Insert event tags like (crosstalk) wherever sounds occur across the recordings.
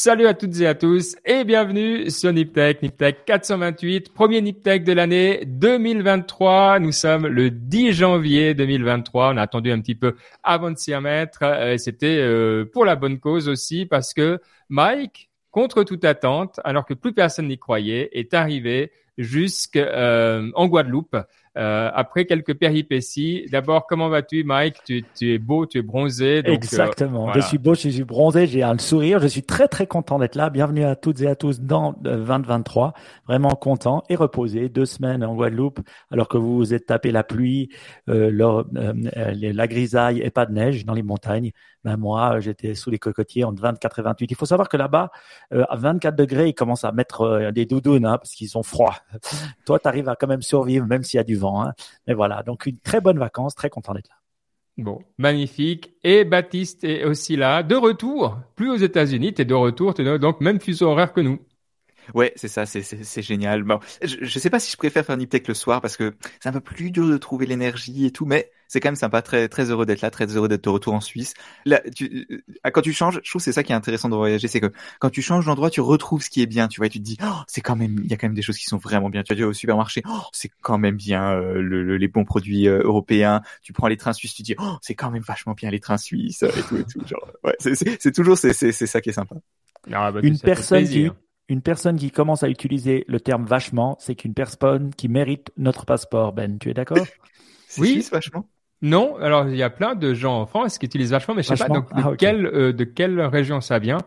Salut à toutes et à tous et bienvenue sur Niptech, Niptech 428, premier Niptech de l'année 2023. Nous sommes le 10 janvier 2023. On a attendu un petit peu avant de s'y remettre. Euh, c'était euh, pour la bonne cause aussi parce que Mike, contre toute attente, alors que plus personne n'y croyait, est arrivé jusqu'en euh, Guadeloupe euh, après quelques péripéties. D'abord, comment vas-tu, Mike? Tu, tu, es beau, tu es bronzé. Donc, euh, Exactement. Je suis beau, je suis bronzé, j'ai un sourire. Je suis très très content d'être là. Bienvenue à toutes et à tous dans 2023. Vraiment content et reposé. Deux semaines en Guadeloupe, alors que vous vous êtes tapé la pluie, euh, la grisaille et pas de neige dans les montagnes. Ben moi, j'étais sous les cocotiers entre 24 et 28. Il faut savoir que là-bas, à 24 degrés, ils commencent à mettre des doudounes hein, parce qu'ils ont froid. (laughs) Toi, tu arrives à quand même survivre, même s'il y a du vent. Hein. Mais voilà, donc une très bonne vacance, très content d'être là. Bon, magnifique. Et Baptiste est aussi là, de retour, plus aux États-Unis, tu es de retour, tu es donc même fuseau horaire que nous. Ouais, c'est ça, c'est génial. Bon, je, je sais pas si je préfère faire Niptech le soir parce que c'est un peu plus dur de trouver l'énergie et tout, mais c'est quand même sympa, très très heureux d'être là, très heureux d'être de retour en Suisse. Là, tu, euh, quand tu changes, je trouve c'est ça qui est intéressant de voyager, c'est que quand tu changes d'endroit, tu retrouves ce qui est bien, tu vois, et tu te dis, oh, c'est quand même, il y a quand même des choses qui sont vraiment bien. Tu vas dire au supermarché, oh, c'est quand même bien euh, le, les bons produits euh, européens. Tu prends les trains suisses, tu dis, oh, c'est quand même vachement bien les trains suisses et tout et tout. Genre, ouais, c'est toujours c'est c'est ça qui est sympa. Ah, bah, une personne qui une personne qui commence à utiliser le terme vachement, c'est qu'une personne qui mérite notre passeport, Ben. Tu es d'accord? (laughs) Oui, vachement. Non, alors il y a plein de gens en France qui utilisent vachement, mais je sais pas de, ah, quelle, euh, de quelle région ça vient.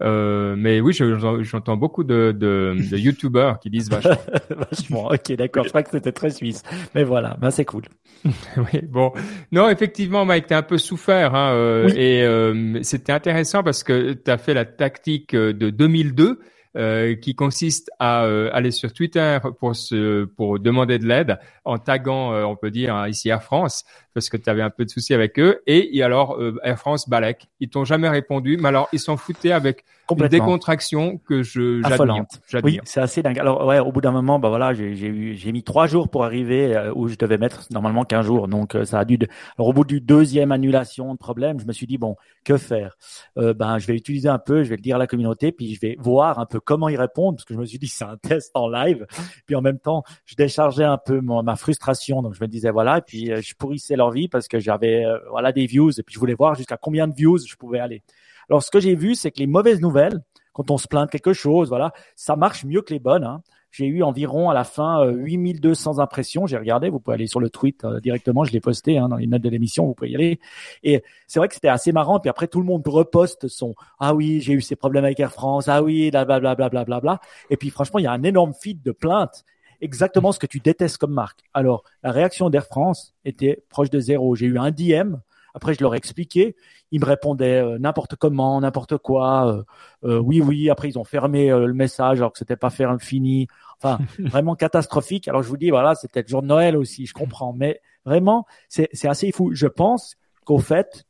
Euh, mais oui, j'entends beaucoup de, de, de (laughs) YouTubers qui disent vachement. (laughs) vachement, ok, d'accord. Je crois que c'était très suisse. Mais voilà, ben c'est cool. (laughs) oui, bon. Non, effectivement, Mike, t'as un peu souffert. Hein, euh, Et euh, c'était intéressant parce que tu as fait la tactique de 2002 euh, qui consiste à euh, aller sur Twitter pour se, pour demander de l'aide en taguant, euh, on peut dire hein, ici Air France, parce que tu avais un peu de soucis avec eux. Et, et alors Air France Balek, ils t'ont jamais répondu, mais alors ils s'en foutaient avec une décontraction que je j'admire. Oui, c'est assez dingue. Alors ouais, au bout d'un moment, bah voilà, j'ai eu j'ai mis trois jours pour arriver où je devais mettre normalement qu'un jour. Donc ça a dû. Alors au bout du deuxième annulation de problème, je me suis dit bon, que faire? Ben je vais utiliser un peu, je vais le dire à la communauté, puis je vais voir un peu comment y répondre parce que je me suis dit (laughs) c'est un test en live. Puis en même temps, je déchargeais un peu ma frustration. Donc je me disais voilà, et puis euh, je pourrissais vie parce que j'avais euh, voilà des views et puis je voulais voir jusqu'à combien de views je pouvais aller. Alors ce que j'ai vu, c'est que les mauvaises nouvelles, quand on se plaint de quelque chose, voilà, ça marche mieux que les bonnes. Hein. J'ai eu environ à la fin 8200 euh, impressions. J'ai regardé, vous pouvez aller sur le tweet euh, directement, je l'ai posté hein, dans les notes de l'émission, vous pouvez y aller. Et c'est vrai que c'était assez marrant. Puis après, tout le monde reposte son ah oui, j'ai eu ces problèmes avec Air France, ah oui, blablabla, bla, bla, bla, Et puis franchement, il y a un énorme feed de plaintes exactement ce que tu détestes comme marque. Alors, la réaction d'Air France était proche de zéro. J'ai eu un DM après, je leur ai expliqué. Ils me répondaient euh, n'importe comment, n'importe quoi. Euh, euh, oui, oui. Après, ils ont fermé le message alors que c'était pas faire fini. Enfin, (laughs) vraiment catastrophique. Alors, je vous dis, voilà, c'était le jour de Noël aussi. Je comprends, mais vraiment, c'est assez fou. Je pense qu'au fait,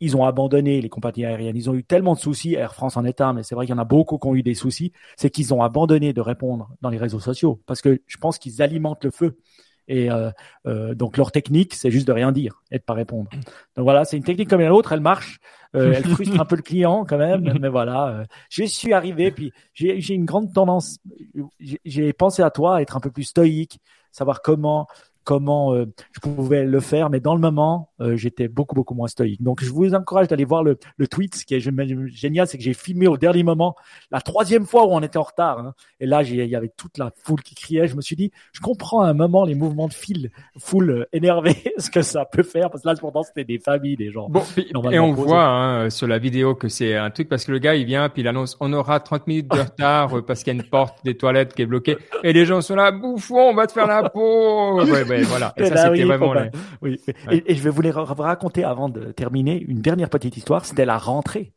ils ont abandonné les compagnies aériennes. Ils ont eu tellement de soucis. Air France en est un, mais c'est vrai qu'il y en a beaucoup qui ont eu des soucis. C'est qu'ils ont abandonné de répondre dans les réseaux sociaux parce que je pense qu'ils alimentent le feu. Et euh, euh, donc leur technique, c'est juste de rien dire et de pas répondre. Donc voilà, c'est une technique comme l'autre, elle marche, euh, elle frustre un peu le client quand même, mais voilà. Euh, je suis arrivé, puis j'ai une grande tendance, j'ai pensé à toi, être un peu plus stoïque, savoir comment comment euh, je pouvais le faire, mais dans le moment, euh, j'étais beaucoup beaucoup moins stoïque. Donc je vous encourage d'aller voir le, le tweet. Ce qui est génial, c'est que j'ai filmé au dernier moment, la troisième fois où on était en retard. Hein. Et là, il y avait toute la foule qui criait. Je me suis dit, je comprends à un moment les mouvements de fil, foule euh, énervée, (laughs) ce que ça peut faire, parce que là, pourtant, c'était des familles, des gens. Bon, et on voit hein, sur la vidéo que c'est un truc parce que le gars, il vient, puis il annonce, on aura 30 minutes de retard parce qu'il y a une porte des toilettes qui est bloquée. Et les gens sont là, bouffon, on va te faire la peau. (laughs) Ouais, (laughs) voilà. Et, ça, bah c'était vraiment oui. Et, je vais vous les raconter avant de terminer une dernière petite histoire. C'était la rentrée.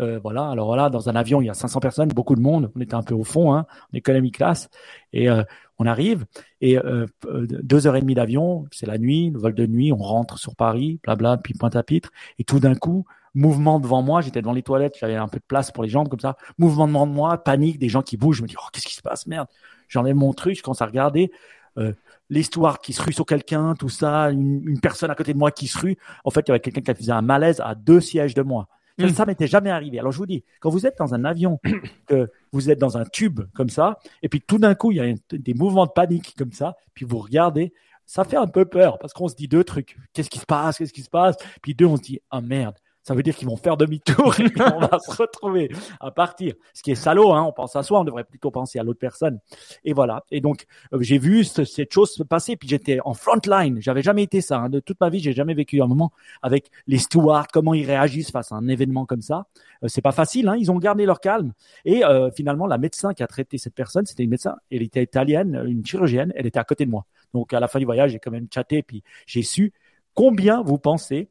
Euh, voilà. Alors voilà, dans un avion, il y a 500 personnes, beaucoup de monde. On était un peu au fond, hein, en économie classe. Et euh, on arrive et euh, deux heures et demie d'avion, c'est la nuit, le vol de nuit. On rentre sur Paris, blabla, puis Pointe-à-Pitre. Et tout d'un coup, mouvement devant moi. J'étais devant les toilettes, j'avais un peu de place pour les jambes comme ça. Mouvement devant moi, panique, des gens qui bougent. Je me dis, oh, qu'est-ce qui se passe, merde. J'enlève mon truc, je commence à regarder. Euh, l'histoire qui se rue sur quelqu'un, tout ça, une, personne à côté de moi qui se rue. En fait, il y avait quelqu'un qui faisait un malaise à deux sièges de moi. Ça, ça m'était jamais arrivé. Alors je vous dis, quand vous êtes dans un avion, (coughs) que vous êtes dans un tube comme ça, et puis tout d'un coup il y a des mouvements de panique comme ça, puis vous regardez, ça fait un peu peur parce qu'on se dit deux trucs. Qu'est-ce qui se passe? Qu'est-ce qui se passe? Puis deux, on se dit ah merde, ça veut dire qu'ils vont faire demi-tour et on va se retrouver à partir. Ce qui est salaud, hein, on pense à soi, on devrait plutôt penser à l'autre personne. Et voilà. Et donc euh, j'ai vu cette chose se passer, puis j'étais en front line. J'avais jamais été ça. Hein. De toute ma vie, j'ai jamais vécu un moment avec les stewards, comment ils réagissent face à un événement comme ça. Euh, c'est pas facile. Hein. Ils ont gardé leur calme. Et euh, finalement, la médecin qui a traité cette personne, c'était une médecin. Elle était italienne, une chirurgienne. Elle était à côté de moi. Donc à la fin du voyage, j'ai quand même chatté, puis j'ai su combien vous pensez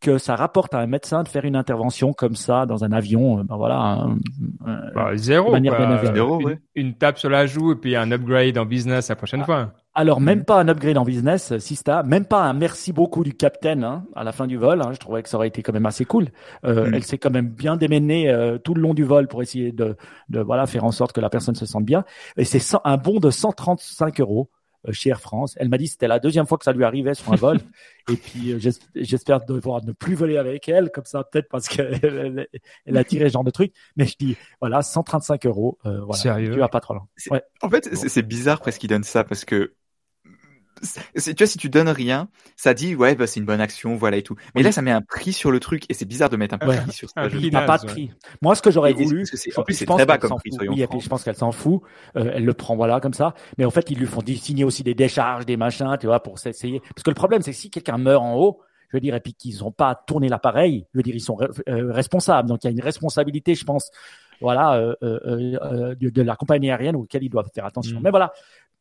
que ça rapporte à un médecin de faire une intervention comme ça dans un avion, euh, ben voilà, bah, zéro, une, tape sur la joue et puis un upgrade en business la prochaine ah. fois. Alors même pas un upgrade en business, Sista, même pas un merci beaucoup du capitaine hein, à la fin du vol. Hein, je trouvais que ça aurait été quand même assez cool. Euh, mm. Elle s'est quand même bien démenée euh, tout le long du vol pour essayer de, de voilà faire en sorte que la personne se sente bien. Et c'est un bon de 135 euros euh, chez Air France. Elle m'a dit que c'était la deuxième fois que ça lui arrivait sur un vol. (laughs) et puis euh, j'espère devoir ne plus voler avec elle, comme ça peut-être parce qu'elle (laughs) elle a tiré ce genre de truc. Mais je dis voilà 135 euros. Euh, voilà, Sérieux? Tu vas pas trop loin. Ouais. En fait, c'est bizarre presque qu'il donne ça parce que tu vois, si tu donnes rien, ça dit ouais, bah, c'est une bonne action, voilà et tout. Mais là, ça met un prix sur le truc et c'est bizarre de mettre un prix sur ça. Il n'a pas de prix. Moi, ce que j'aurais voulu, en plus, c'est très bas comme prix. Oui, et puis je pense qu'elle s'en fout. Euh, elle le prend voilà comme ça. Mais en fait, ils lui font signer aussi des décharges, des machins, tu vois, pour s'essayer. Parce que le problème, c'est que si quelqu'un meurt en haut, je veux dire, et puis qu'ils n'ont pas tourné l'appareil, je veux dire, ils sont euh, responsables. Donc il y a une responsabilité, je pense, voilà, euh, euh, de, de, la compagnie aérienne auquel ils doivent faire attention. Mm. Mais voilà,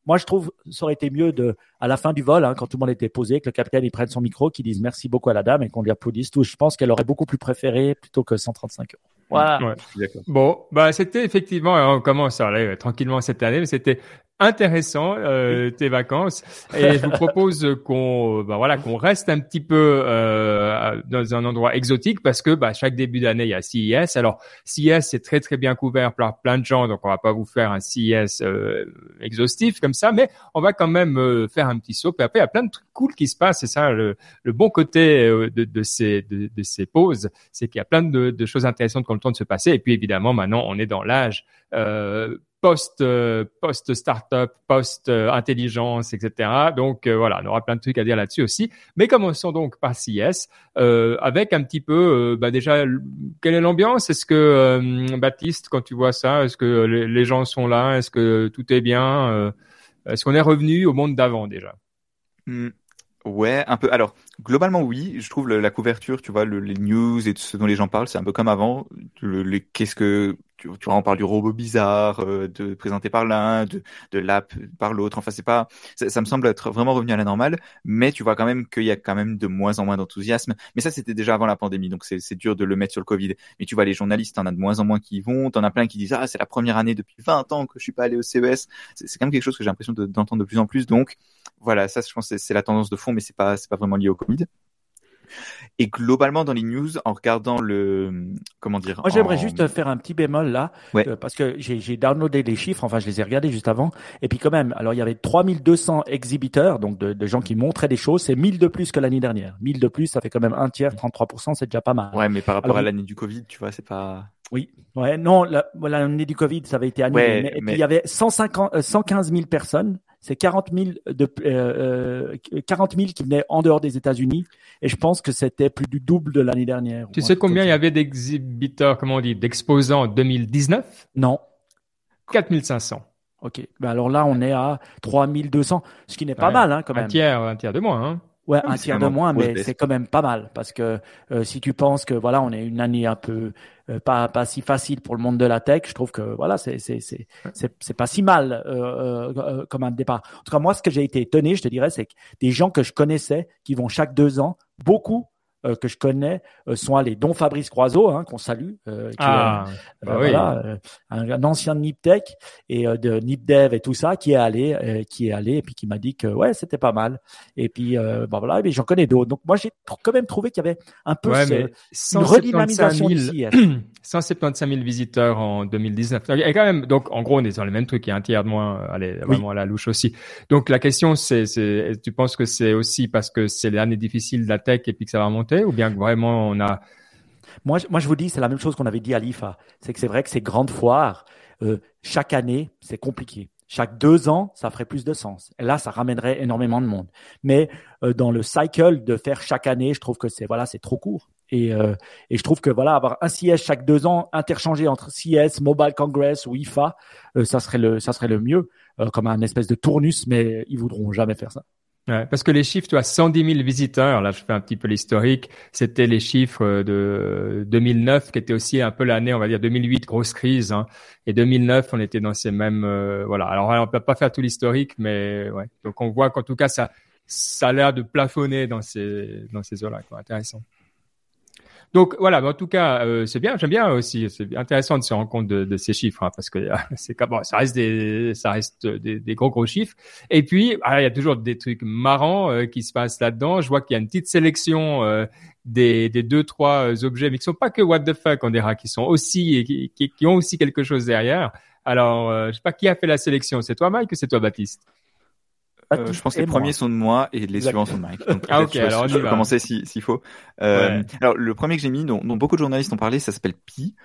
moi, je trouve ça aurait été mieux de, à la fin du vol, hein, quand tout le monde était posé, que le capitaine il prenne son micro, qu'il dise merci beaucoup à la dame et qu'on lui applaudisse tout. Je pense qu'elle aurait beaucoup plus préféré plutôt que 135 euros. Voilà. Bon, bah c'était effectivement, on commence à aller tranquillement cette année, mais c'était intéressant euh, tes vacances. Et je vous propose qu'on bah voilà qu'on reste un petit peu euh, dans un endroit exotique parce que bah, chaque début d'année il y a CES alors CES c'est très très bien couvert par plein de gens donc on va pas vous faire un CES euh, exhaustif comme ça mais on va quand même euh, faire un petit saut. Et après il y a plein de trucs cool qui se passent. C'est ça le, le, bon côté euh, de, de ces de, de, ces pauses c'est qu'il y a plein de, de choses intéressantes qui ont le temps de se passer. Et puis évidemment maintenant on est dans l'âge euh, post euh, post startup, post intelligence, etc. Donc euh, voilà, on aura plein de trucs à dire là-dessus aussi. Mais commençons donc par CIS euh, avec un petit peu, bah déjà, quelle est l'ambiance? Est-ce que Baptiste, quand tu vois ça, est-ce que les, gens sont là? Est-ce que tout est bien Est-ce qu'on est revenu au monde d'avant déjà? Hmm. Ouais, un peu. Alors, globalement, oui. Je trouve la couverture, tu vois, les news et tout ce dont les gens parlent, c'est un peu comme avant. Qu'est-ce que tu, vois, on parle du robot bizarre, euh, de présenté par l'un, de, de l'app par l'autre. Enfin, c'est pas, ça, me semble être vraiment revenu à la normale. Mais tu vois quand même qu'il y a quand même de moins en moins d'enthousiasme. Mais ça, c'était déjà avant la pandémie, donc c'est dur de le mettre sur le Covid. Mais tu vois, les journalistes, t'en as de moins en moins qui y vont. T'en as plein qui disent ah c'est la première année depuis 20 ans que je suis pas allé au CES. C'est quand même quelque chose que j'ai l'impression d'entendre de plus en plus. Donc voilà, ça, je pense, c'est la tendance de fond, mais c'est pas, c'est pas vraiment lié au Covid. Et globalement, dans les news, en regardant le, comment dire. Moi, j'aimerais juste faire un petit bémol là, euh, parce que j'ai downloadé les chiffres, enfin, je les ai regardés juste avant. Et puis quand même, alors il y avait 3200 exhibiteurs, donc de, de gens qui montraient des choses. C'est 1000 de plus que l'année dernière. 1000 de plus, ça fait quand même un tiers, 33%, c'est déjà pas mal. Ouais, mais par rapport à l'année du Covid, tu vois, c'est pas. Oui, ouais, non, l'année du Covid, ça avait été annulé. mais, Et puis il y avait 150, 115 000 personnes c'est 40 000 de euh, 40 euh, 000 qui venaient en dehors des États-Unis et je pense que c'était plus du double de l'année dernière. Tu sais combien il y avait d'exhibiteurs, comment on dit, d'exposants en 2019 Non. 4500. Ok. Ben alors là, on est à 3200, ce qui n'est pas mal, hein, quand même. Un tiers, un tiers de moins, hein. Ouais, un tiers de moins, mais c'est quand même pas mal parce que euh, si tu penses que voilà, on est une année un peu euh, pas pas si facile pour le monde de la tech, je trouve que voilà, c'est c'est c'est c'est pas si mal euh, euh, comme un départ. En tout cas, moi, ce que j'ai été étonné, je te dirais, c'est que des gens que je connaissais qui vont chaque deux ans, beaucoup euh, que je connais euh, sont allés, dont Fabrice Croiseau, hein, qu'on salue, euh, qui ah, bah voilà, un, ancien de Niptech et de Nipdev et tout ça, qui est allé, qui est allé et puis qui m'a dit que ouais, c'était pas mal. Et puis bah voilà, mais j'en connais d'autres. Donc moi j'ai quand même trouvé qu'il y avait un peu ouais, ce, une redynamisation (clears throat) 175 000 visiteurs en 2019. Et quand même, donc en gros, on est dans les mêmes trucs. Il y a un tiers de moins, allez, vraiment à la louche aussi. Donc la question, c'est, tu penses que c'est aussi parce que c'est l'année difficile de la tech et puis que ça va monter ou bien que vraiment on a Moi, moi, je vous dis, c'est la même chose qu'on avait dit à l'IFA. C'est que c'est vrai que ces grandes foires, euh, chaque année, c'est compliqué. Chaque deux ans, ça ferait plus de sens. Et là, ça ramènerait énormément de monde. Mais euh, dans le cycle de faire chaque année, je trouve que c'est voilà, c'est trop court. Et, euh, et je trouve que voilà, avoir un CS chaque deux ans interchangé entre CS, Mobile Congress ou IFA, euh, ça serait le ça serait le mieux, comme un espèce de tournus. Mais ils voudront jamais faire ça. Ouais, parce que les chiffres, tu as 110 000 visiteurs. Là, je fais un petit peu l'historique. C'était les chiffres de 2009, qui était aussi un peu l'année, on va dire 2008, grosse crise. Hein. Et 2009, on était dans ces mêmes, euh, voilà. Alors, on peut pas faire tout l'historique, mais ouais. Donc, on voit qu'en tout cas, ça, ça a l'air de plafonner dans ces, dans ces eaux-là. Intéressant. Donc voilà, en tout cas, euh, c'est bien, j'aime bien aussi. C'est intéressant de se rendre compte de, de ces chiffres hein, parce que (laughs) c'est bon, ça reste des, ça reste des, des, gros gros chiffres. Et puis, ah, il y a toujours des trucs marrants euh, qui se passent là-dedans. Je vois qu'il y a une petite sélection euh, des, des deux trois objets, mais qui sont pas que what the fuck, on dira, qui sont aussi qui, qui, qui ont aussi quelque chose derrière. Alors, je sais pas qui a fait la sélection. C'est toi, Mike, ou c'est toi, Baptiste? Euh, je pense que les premiers sont de moi et les suivants sont de Mike. ah ok, alors je, vais commencer s'il faut. Euh, Alors le premier que j'ai mis, dont, dont, beaucoup de journalistes ont parlé, ça s'appelle Pi.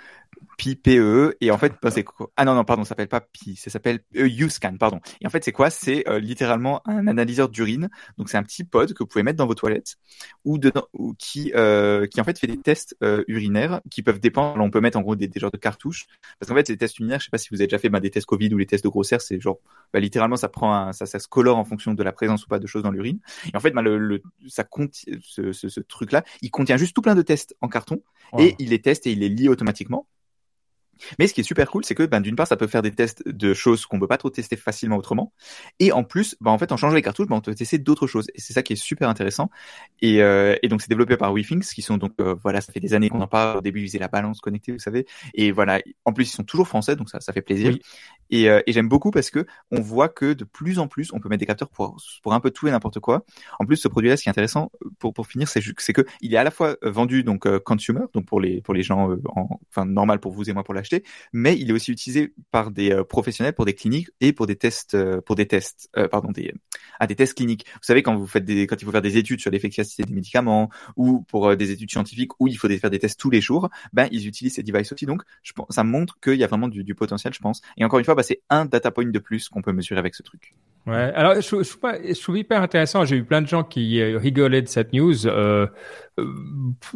Pi PE et en fait bah, c'est ah non non pardon ça s'appelle pas Pi ça s'appelle YouScan pardon. Et en fait c'est quoi? C'est euh, littéralement un analyseur d'urine. Donc c'est un petit pod que vous pouvez mettre dans vos toilettes ou dedans ou qui euh, qui en fait fait des tests euh, urinaires qui peuvent dépendre. On peut mettre en gros des, des genres de cartouches. Parce qu'en fait les tests urinaires je sais pas si vous avez déjà fait bah, des tests Covid ou les tests de grossesse c'est genre bah, littéralement ça prend un, ça ça se colore en fonction de la présence ou pas de choses dans l'urine. Et en fait bah, le, le ça contient ce, ce, ce, truc là il contient juste tout plein de tests en carton. Et il les teste et il les lit automatiquement mais ce qui est super cool, c'est que ben, d'une part, ça peut faire des tests de choses qu'on peut pas trop tester facilement autrement. Et en plus, ben, en fait, en changeant les cartouches, ben, on peut tester d'autres choses. Et c'est ça qui est super intéressant. Et, euh, et donc, c'est développé par WeThings, qui sont donc, euh, voilà, ça fait des années qu'on en parle. Au début, ils faisaient la balance connectée, vous savez. Et voilà, en plus, ils sont toujours français, donc ça, ça fait plaisir. Et, euh, et j'aime beaucoup parce que on voit que de plus en plus, on peut metêtre des capteurs pour, pour un peu tout et n'importe quoi. En plus, ce produit-là, ce qui est intéressant, pour, pour finir, c'est c'est que il est à la fois vendu donc consumer, donc pour les pour les gens, en, enfin normal pour vous et moi pour l'acheter, mais il est aussi utilisé par des euh, professionnels pour des cliniques et pour des tests, euh, pour des tests, euh, pardon, des, ah, des tests cliniques. Vous savez quand vous faites des, quand il faut faire des études sur l'efficacité des médicaments ou pour des études scientifiques où il faut faire des tests tous les jours, ben ils utilisent ces devices aussi. Donc, je ça montre qu'il y a vraiment du, potentiel, je pense. Et encore une fois, bah, c'est un data point de plus qu'on peut mesurer avec ce truc. Ouais. Alors, je, je, trouve, hyper intéressant. J'ai eu plein de gens qui rigolaient de cette news.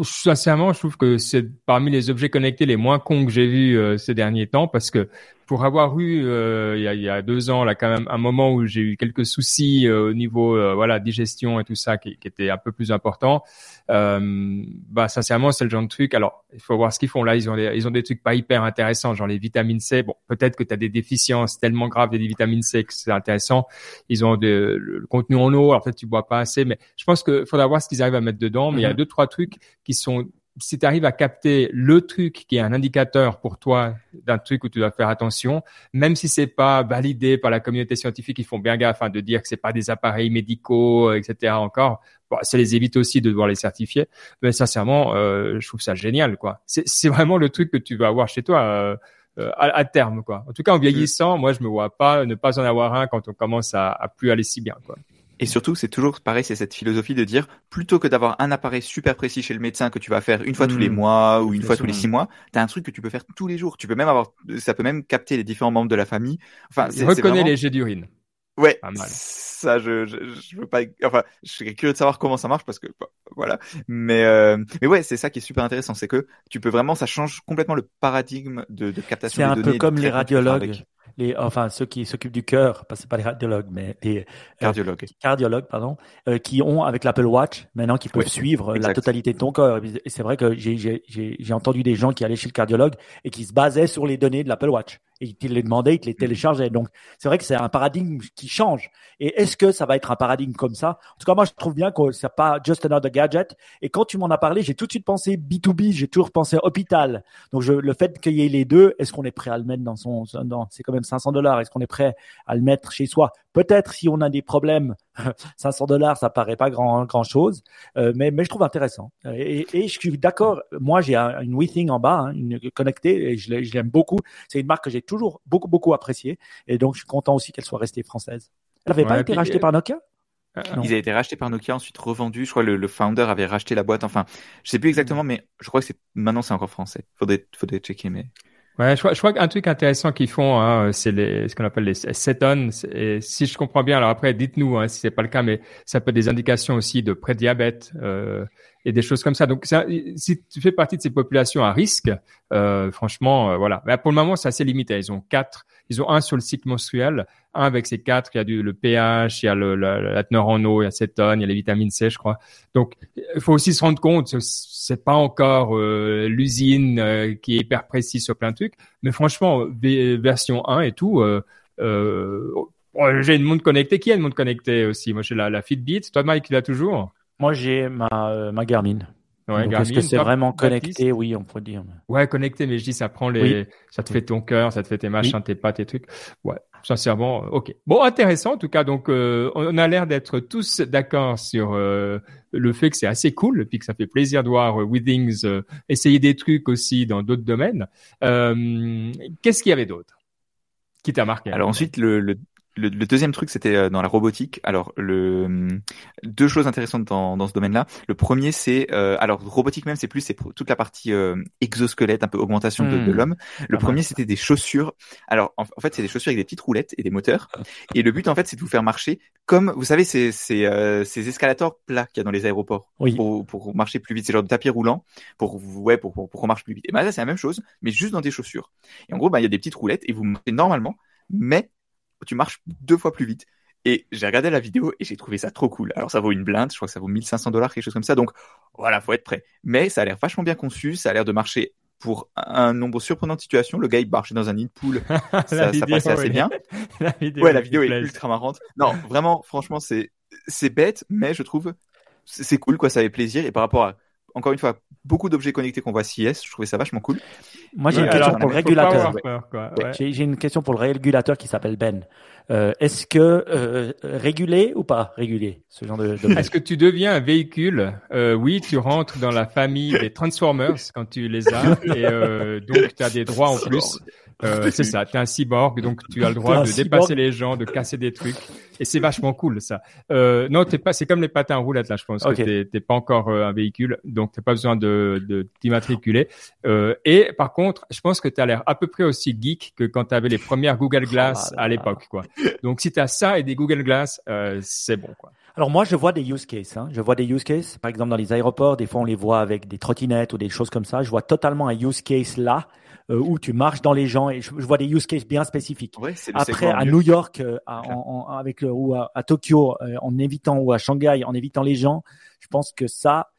Sincèrement, je trouve que c'est parmi les objets connectés les moins cons que j'ai vus euh, ces derniers temps parce que pour avoir eu euh, il, y a, il, y a, deux ans là quand même un moment où j'ai eu quelques soucis euh, au niveau euh, voilà digestion et tout ça qui, qui était un peu plus important bah sincèrement c'est le genre de truc. Alors il faut voir ce qu'ils font. Là ils ont des, ils ont des trucs pas hyper intéressants genre les vitamines C. Bon peut-être que tu as des déficiences tellement graves des vitamines C que c'est intéressant. Ils ont de, le contenu en eau. Alors peut-être tu bois pas assez mais je pense que faudra voir ce qu'ils arrivent à mettre dedans mais il y a mm-hmm. Deux trois trucs qui sont si tu arrives à capter le truc qui est un indicateur pour toi d'un truc où tu dois faire attention, même si c'est pas validé par la communauté scientifique, ils font bien gaffe hein, de dire que c'est pas des appareils médicaux, etc. Encore, bon, ça les évite aussi de devoir les certifier. Mais sincèrement, euh, je trouve ça génial, quoi. C'est vraiment le truc que tu vas avoir chez toi. Euh, euh, à, terme quoi. En tout cas en vieillissant, moi je me vois pas ne pas en avoir un quand on commence à, à plus aller si bien quoi. Et surtout, c'est toujours pareil, c'est cette philosophie de dire, plutôt que d'avoir un appareil super précis chez le médecin que tu vas faire une fois tous les mmh. mois ou une fois tous les six mois, t'as un truc que tu peux faire tous les jours. Tu peux même avoir, ça peut même capter les différents membres de la famille. Enfin, c'est reconnaît les jets d'urine. Ouais. Ça, je, je, je, veux pas, enfin, je serais curieux de savoir comment ça marche parce que, bah, voilà. Mais, euh, mais ouais, c'est ça qui est super intéressant, c'est que tu peux vraiment, ça change complètement le paradigme de, de captation des données. C'est un peu comme les radiologues les, enfin ceux qui s'occupent du cœur, pas c'est pas les radiologues, mais les euh, cardiologues, pardon, euh, qui ont avec l'Apple Watch maintenant qui peuvent suivre la totalité de ton corps. Et c'est vrai que j'ai entendu des gens qui allaient chez le cardiologue et qui se basaient sur les données de l'Apple Watch et il les demandait, il les mm. téléchargeait. Donc, c'est vrai que c'est un paradigme qui change. Et est-ce que ça va être un paradigme comme ça? En tout cas, moi, je trouve bien que c'est pas just another gadget. Et quand tu m'en as parlé, j'ai tout de suite pensé B2B, j'ai toujours pensé hôpital. Donc, je, le fait qu'il y ait les deux, est-ce qu'on est prêt à le mettre dans son, dans, c'est quand même 500 dollars. Est-ce qu'on est prêt à le mettre chez soi? Peut-être si on a des problèmes, (laughs) 500 dollars, ça paraît pas grand grand chose, euh, mais mais je trouve intéressant. Et, et je suis d'accord. Moi, j'ai une WeThing en bas, hein, une connectée, et je l'aime beaucoup. C'est une marque que j'ai toujours beaucoup beaucoup appréciée, et donc je suis content aussi qu'elle soit restée française. Elle n'avait pas été rachetée par Nokia? Ah, Ils avaient été rachetés par Nokia, ensuite revendus. Je crois que le, le founder avait racheté la boîte. Enfin, je sais plus exactement, mais je crois que c'est maintenant c'est encore français. Faudrait, faudrait checker, mais. Ouais, je crois, je crois qu'un truc intéressant qu'ils font, hein, c'est les, ce qu'on appelle les cétones. Et si je comprends bien, alors après, dites-nous hein, si c'est pas le cas, mais ça peut être des indications aussi de prédiabète euh, et des choses comme ça. Donc, ça, si tu fais partie de ces populations à risque, euh, franchement, euh, voilà. Mais pour le moment, c'est assez limité. Ils ont quatre. Ils ont un sur le cycle menstruel, un avec ces quatre. Il y a du, le pH, il y a la, teneur en eau, il y a cétone, il y a les vitamines C, je crois. Donc, il faut aussi se rendre compte, c'est pas encore euh, l'usine euh, qui est hyper précise sur plein de trucs, mais franchement, version 1 et tout. Euh, j'ai une montre connectée. Qui a une montre connectée aussi? Moi, j'ai la, la Fitbit. Toi, Mike, tu l'as toujours? Moi, j'ai ma, ma Garmin. Ouais, Est-ce que c'est vraiment connecté? Oui, on peut dire. Ouais, connecté, mais je dis ça prend les, ça te fait ton cœur, ça te fait tes machins, tes pas, tes trucs. Ouais, sincèrement, ok. Bon, intéressant en tout cas. Donc, euh, on a l'air d'être tous d'accord sur euh, le fait que c'est assez cool, puis que ça fait plaisir de voir euh, Withings euh, essayer des trucs aussi dans d'autres domaines. Qu'est-ce qu'il y avait d'autre qui t'a marqué? Alors ensuite, le, le, le, deuxième truc, c'était euh, dans la robotique. Alors, le, deux choses intéressantes dans, dans ce domaine-là. Le premier, c'est euh, alors robotique même, c'est plus c'est toute la partie euh, exosquelette, un peu augmentation de, de hmm. l'homme. Le premier, c'était des chaussures. Alors, en, fait, c'est des chaussures avec des petites roulettes et des moteurs. Et le but, en fait, c'est de vous faire marcher comme vous savez, ces ces, ces escalators plats qu'il y a dans les aéroports pour, pour marcher plus vite. C'est genre de tapis roulant pour ouais pour pour, pour qu'on marche plus vite. Et ben là, c'est la même chose, mais juste dans des chaussures. Et en gros, ben, il y a des petites roulettes et vous marchez normalement, mais tu marches deux fois plus vite. Et j'ai regardé la vidéo et j'ai trouvé ça trop cool. Alors ça vaut une blinde, je crois que ça vaut 1500 dollars, quelque chose comme ça. Donc voilà, faut être prêt. Mais ça a l'air vachement bien conçu, ça a l'air de marcher pour un nombre surprenant de situations. Le gars, il marchait dans un nid de poule. (laughs) ça, ça passait assez bien. (laughs) la vidéo ouais, la vidéo est ultra marrante. Non, vraiment, franchement, c'est, c'est bête, mais je trouve, c'est cool, quoi. Ça fait plaisir. Et par rapport à encore une fois, beaucoup d'objets connectés qu'on voit CIS. Je trouvais ça vachement cool. Moi, j'ai une question pour le régulateur. J'ai une question pour le régulateur qui s'appelle Ben. Euh, Est-ce que euh, régulé ou pas régulé ce genre de, de... Est-ce que tu deviens un véhicule euh, Oui, tu rentres dans la famille des Transformers quand tu les as et euh, donc tu as des droits en (laughs) plus? Euh, (laughs) c'est ça, tu es un cyborg, donc tu as le droit de dépasser les gens, de casser des trucs, et c'est vachement cool ça. Euh, non, t'es pas, c'est comme les patins en roulette là, je pense. Okay. T'es pas encore euh, un véhicule, donc t'as pas besoin de, de t'immatriculer. Euh, et par contre, je pense que tu as l'air à peu près aussi geek que quand tu avais les premières Google oh Glass à l'époque, quoi. Donc si tu as ça et des Google Glass, euh, c'est bon, quoi. Alors moi, je vois des use cases. Hein. Je vois des use cases. Par exemple, dans les aéroports, des fois, on les voit avec des trottinettes ou des choses comme ça. Je vois totalement un use case là où tu marches dans les gens et je, vois des use cases bien spécifiques. Après, à New York, euh, en, avec ou à, Tokyo, euh, en évitant ou à Shanghai, en évitant les gens, je pense que ça,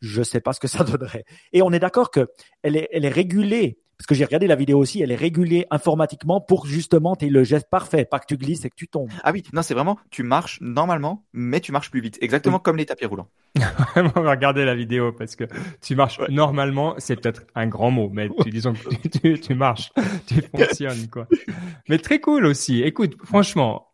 je sais pas ce que ça (laughs) donnerait. Et on est d'accord que elle est, elle est régulée parce que j'ai regardé la vidéo aussi, elle est régulée informatiquement pour justement tu le geste parfait, pas que tu glisses et que tu tombes. Ah oui, non, c'est vraiment tu marches normalement, mais tu marches plus vite, exactement comme les tapis roulants. (laughs) on va regarder la vidéo parce que tu marches normalement, c'est peut-être un grand mot, mais tu, disons que tu, tu, marches, tu (laughs) fonctionnes quoi. Mais très cool aussi. Écoute, franchement,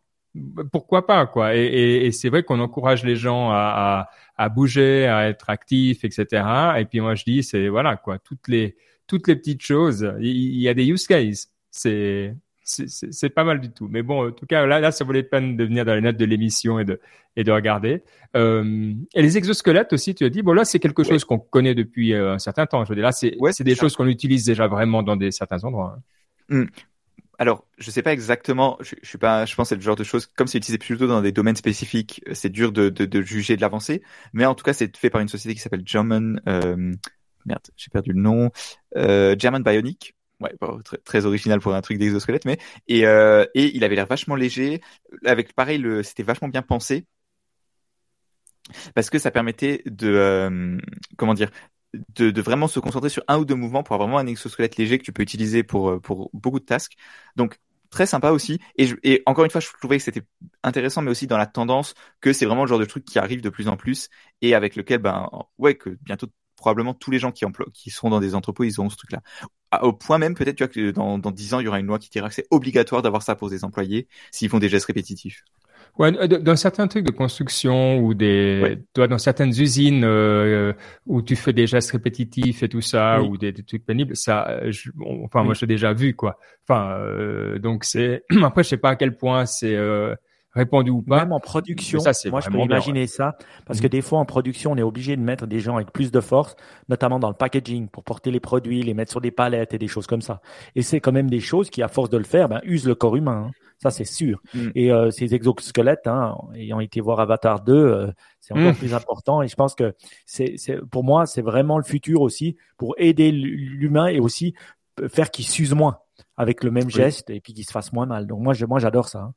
pourquoi pas quoi. Et, et, et c'est vrai qu'on encourage les gens à, à, à bouger, à être actifs, etc. Et puis moi je dis c'est voilà quoi, toutes les toutes les petites choses. Il y a des use cases. C'est c'est pas mal du tout. Mais bon, en tout cas, là, là, ça valait la peine de venir dans les notes de l'émission et de et de regarder. Euh, et les exosquelettes aussi, tu as dit. Bon, là, c'est quelque chose qu'on connaît depuis euh, un certain temps. Je veux dire, là, c'est ouais, des choses qu'on utilise déjà vraiment dans des certains endroits. Hein. Mmh. Alors, je sais pas exactement. Je, je, suis pas. Je pense que c'est le genre de choses comme c'est utilisé plutôt dans des domaines spécifiques. C'est dur de, de, de, juger de l'avancée. Mais en tout cas, c'est fait par une société qui s'appelle German. Euh, merde, j'ai perdu le nom, euh, German Bionic. Ouais, très, original pour un truc d'exosquelette, mais et, euh, et il avait l'air vachement léger, avec pareil, le, c'était vachement bien pensé, parce que ça permettait de, euh, comment dire, de, vraiment se concentrer sur un ou deux mouvements pour avoir vraiment un exosquelette léger que tu peux utiliser pour pour beaucoup de tasks. Donc très sympa aussi. Et, et encore une fois, je trouvais que c'était intéressant, mais aussi dans la tendance que c'est vraiment le genre de truc qui arrive de plus en plus et avec lequel, ben, ouais, que bientôt probablement tous les gens qui, emploient, qui seront dans des entrepôts, ils auront ce truc-là. Au point même, peut-être, tu vois, que dans, dans 10 ans, il y aura une loi qui dira que c'est obligatoire d'avoir ça pour des employés s'ils font des gestes répétitifs. Ouais, dans certains trucs de construction ou des, toi, dans certaines usines euh, où tu fais des gestes répétitifs et tout ça, ou des, trucs pénibles, ça, je, enfin, moi, j'ai déjà vu quoi. Enfin, euh, donc c'est (clears throat) après, je sais pas à quel point c'est euh, répandu ou pas. Même en production, ça, c'est moi je peux bien, imaginer ça, parce que des fois en production, on est obligé de mettre des gens avec plus de force, notamment dans le packaging, pour porter les produits, les mettre sur des palettes et des choses comme ça. Et c'est quand même des choses qui, à force de le faire, ben, usent le corps humain. hein. Ça, c'est sûr. Mm. Et euh, ces exosquelettes, hein, ayant été voir Avatar 2, euh, c'est encore Mm. plus important. Et je pense que c'est, c'est, pour moi, c'est vraiment le futur aussi pour aider l'humain et aussi faire qu'il s'use moins avec le même geste et puis qu'il se fasse moins mal. Donc moi, je, moi, j'adore ça. hein.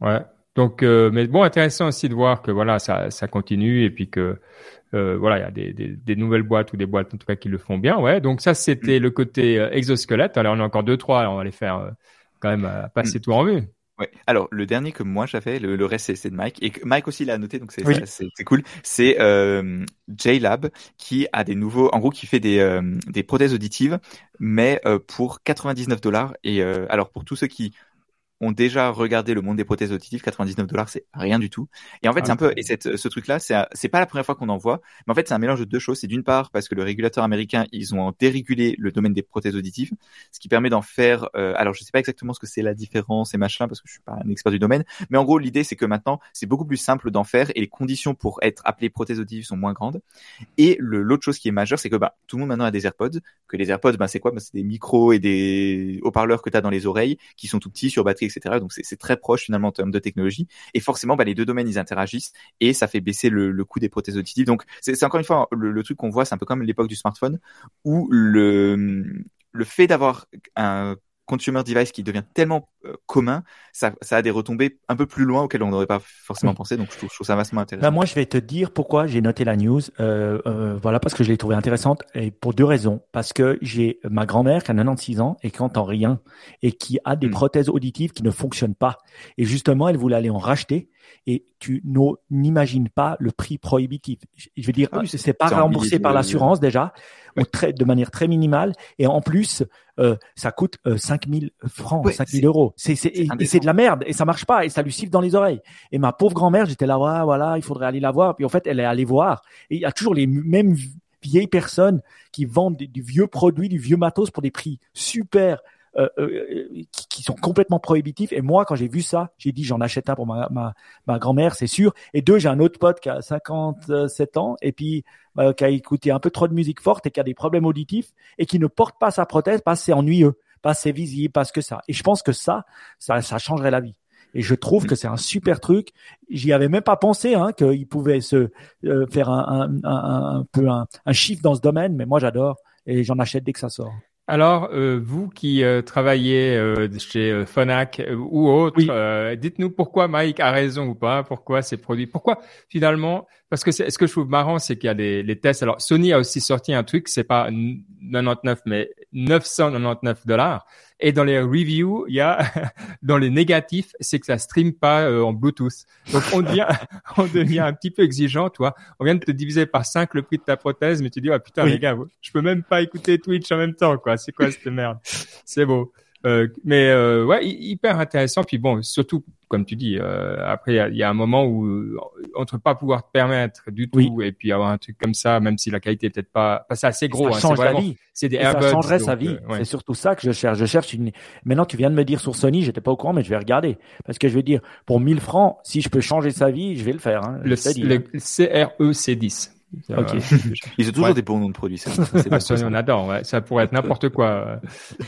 Ouais. Donc, euh, mais bon, intéressant aussi de voir que voilà, ça, ça continue et puis que euh, voilà, il y a des, des, des nouvelles boîtes ou des boîtes en tout cas qui le font bien. Ouais. Donc ça, c'était le côté euh, exosquelette. Alors on a encore deux, trois. Alors, on va les faire quand même passer tout en vue. Ouais. Alors le dernier que moi j'avais, le, le reste c'est- de Mike et que Mike aussi l'a noté donc c'est Oui. cool. C'est euh, JLab qui a des nouveaux, en gros qui fait des euh, des prothèses auditives mais euh, pour 99 dollars et alors pour tous ceux qui ont déjà regardé le monde des prothèses auditives, 99 dollars c'est rien du tout. Et en fait Ah c'est un peu et cette, ce truc là c'est c'est pas la première fois qu'on en voit, mais en fait c'est un mélange de deux choses. C'est d'une part parce que le régulateur américain ils ont dérégulé le domaine des prothèses auditives, ce qui permet d'en faire. euh, alors je sais pas exactement ce que c'est la différence et machin parce que je suis pas un expert du domaine, mais en gros l'idée c'est que maintenant c'est beaucoup plus simple d'en faire et les conditions pour être appelé prothèse auditive sont moins grandes. Et le- l'autre chose qui est majeure c'est que bah tout le monde maintenant a des AirPods, que les AirPods bah c'est quoi? Bah, c'est des micros et des haut-parleurs que tu as dans les oreilles qui sont tout petits sur batterie etc. Donc c'est très proche finalement en termes de technologie et forcément bah, les deux domaines ils interagissent et ça fait baisser le, coût des prothèses auditives. Donc c'est encore une fois le, le truc qu'on voit c'est un peu comme l'époque du smartphone où le le fait d'avoir un consumer device qui devient tellement euh, commun, ça, ça a des retombées un peu plus loin auxquelles on n'aurait pas forcément pensé. Donc je trouve, je trouve ça vastement intéressant. Ben moi, je vais te dire pourquoi j'ai noté la news. Euh, euh, voilà, parce que je l'ai trouvée intéressante et pour deux raisons. Parce que j'ai ma grand-mère qui a 96 ans et qui entend rien et qui a des Mm. prothèses auditives qui ne fonctionnent pas. Et justement, elle voulait aller en racheter et tu n'imagines pas le prix prohibitif. Je veux dire, Ah oui, c'est- pas remboursé milliers par l'assurance déjà, ou Ouais. de manière très minimale. Et en plus, euh, ça coûte euh, 5000 francs, Ouais, 5000 c'est- euros. C'est, de la merde et ça marche pas et ça lui siffle dans les oreilles. Et ma pauvre grand-mère, j'étais là, ouais, voilà, il faudrait aller la voir. Puis en fait, elle est allée voir. Et il y a toujours les mêmes vieilles personnes qui vendent des- du vieux produit, du vieux matos pour des prix super, euh, euh, qui, qui sont complètement prohibitifs. Et moi, quand j'ai vu ça, j'ai dit, j'en achète un pour ma, ma, ma grand-mère, c'est sûr. Et deux, j'ai un autre pote qui a 57 ans et puis euh, qui a écouté un peu trop de musique forte et qui a des problèmes auditifs et qui ne porte pas sa prothèse parce que c'est ennuyeux, parce que c'est visible, parce que ça. Et je pense que ça, ça, ça changerait la vie. Et je trouve que c'est un super truc. J'y avais même pas pensé hein, qu'il pouvait se euh, faire un, un, un, un peu un chiffre dans ce domaine, mais moi j'adore et j'en achète dès que ça sort. Alors, euh, vous qui euh, travaillez euh, chez euh, Phonak euh, ou autre, Oui. euh, dites-nous pourquoi Mike a raison ou pas, pourquoi ces produits, pourquoi finalement, parce que c'est- ce que je trouve marrant, c'est qu'il y a des les tests. Alors, Sony a aussi sorti un truc, c'est pas 99 mais 999 dollars. Et dans les reviews, il y a (laughs) dans les négatifs, c'est que ça stream pas euh, en Bluetooth. Donc on devient (laughs) on devient un petit peu exigeant, toi. On vient de te diviser par 5 le prix de ta prothèse, mais tu dis ah putain Oui. les gars, je peux même pas écouter Twitch en même temps quoi. C'est quoi cette merde? C'est beau. Euh, mais euh, ouais, hy- hyper intéressant. Puis bon, surtout comme tu dis, euh, après il y y a un moment où euh, entre pas pouvoir te permettre du tout Oui. et puis avoir un truc comme ça, même si la qualité est peut-être pas, pas c'est assez gros. ça hein, change la vie. c'est des Et ça changerait donc, sa vie. euh, ouais. C'est surtout ça que je cherche. Je cherche une. Maintenant, tu viens de me dire sur Sony, j'étais pas au courant, mais je vais regarder parce que je vais dire pour 1000 francs, si je peux changer sa vie, je vais le faire. Hein. Le, le hein. CREC10. Ok. (laughs) Ils ont toujours Ouais. des bons noms de produits. ça. (laughs) C'est pas Sony, on adore, ouais. Ça pourrait être n'importe quoi.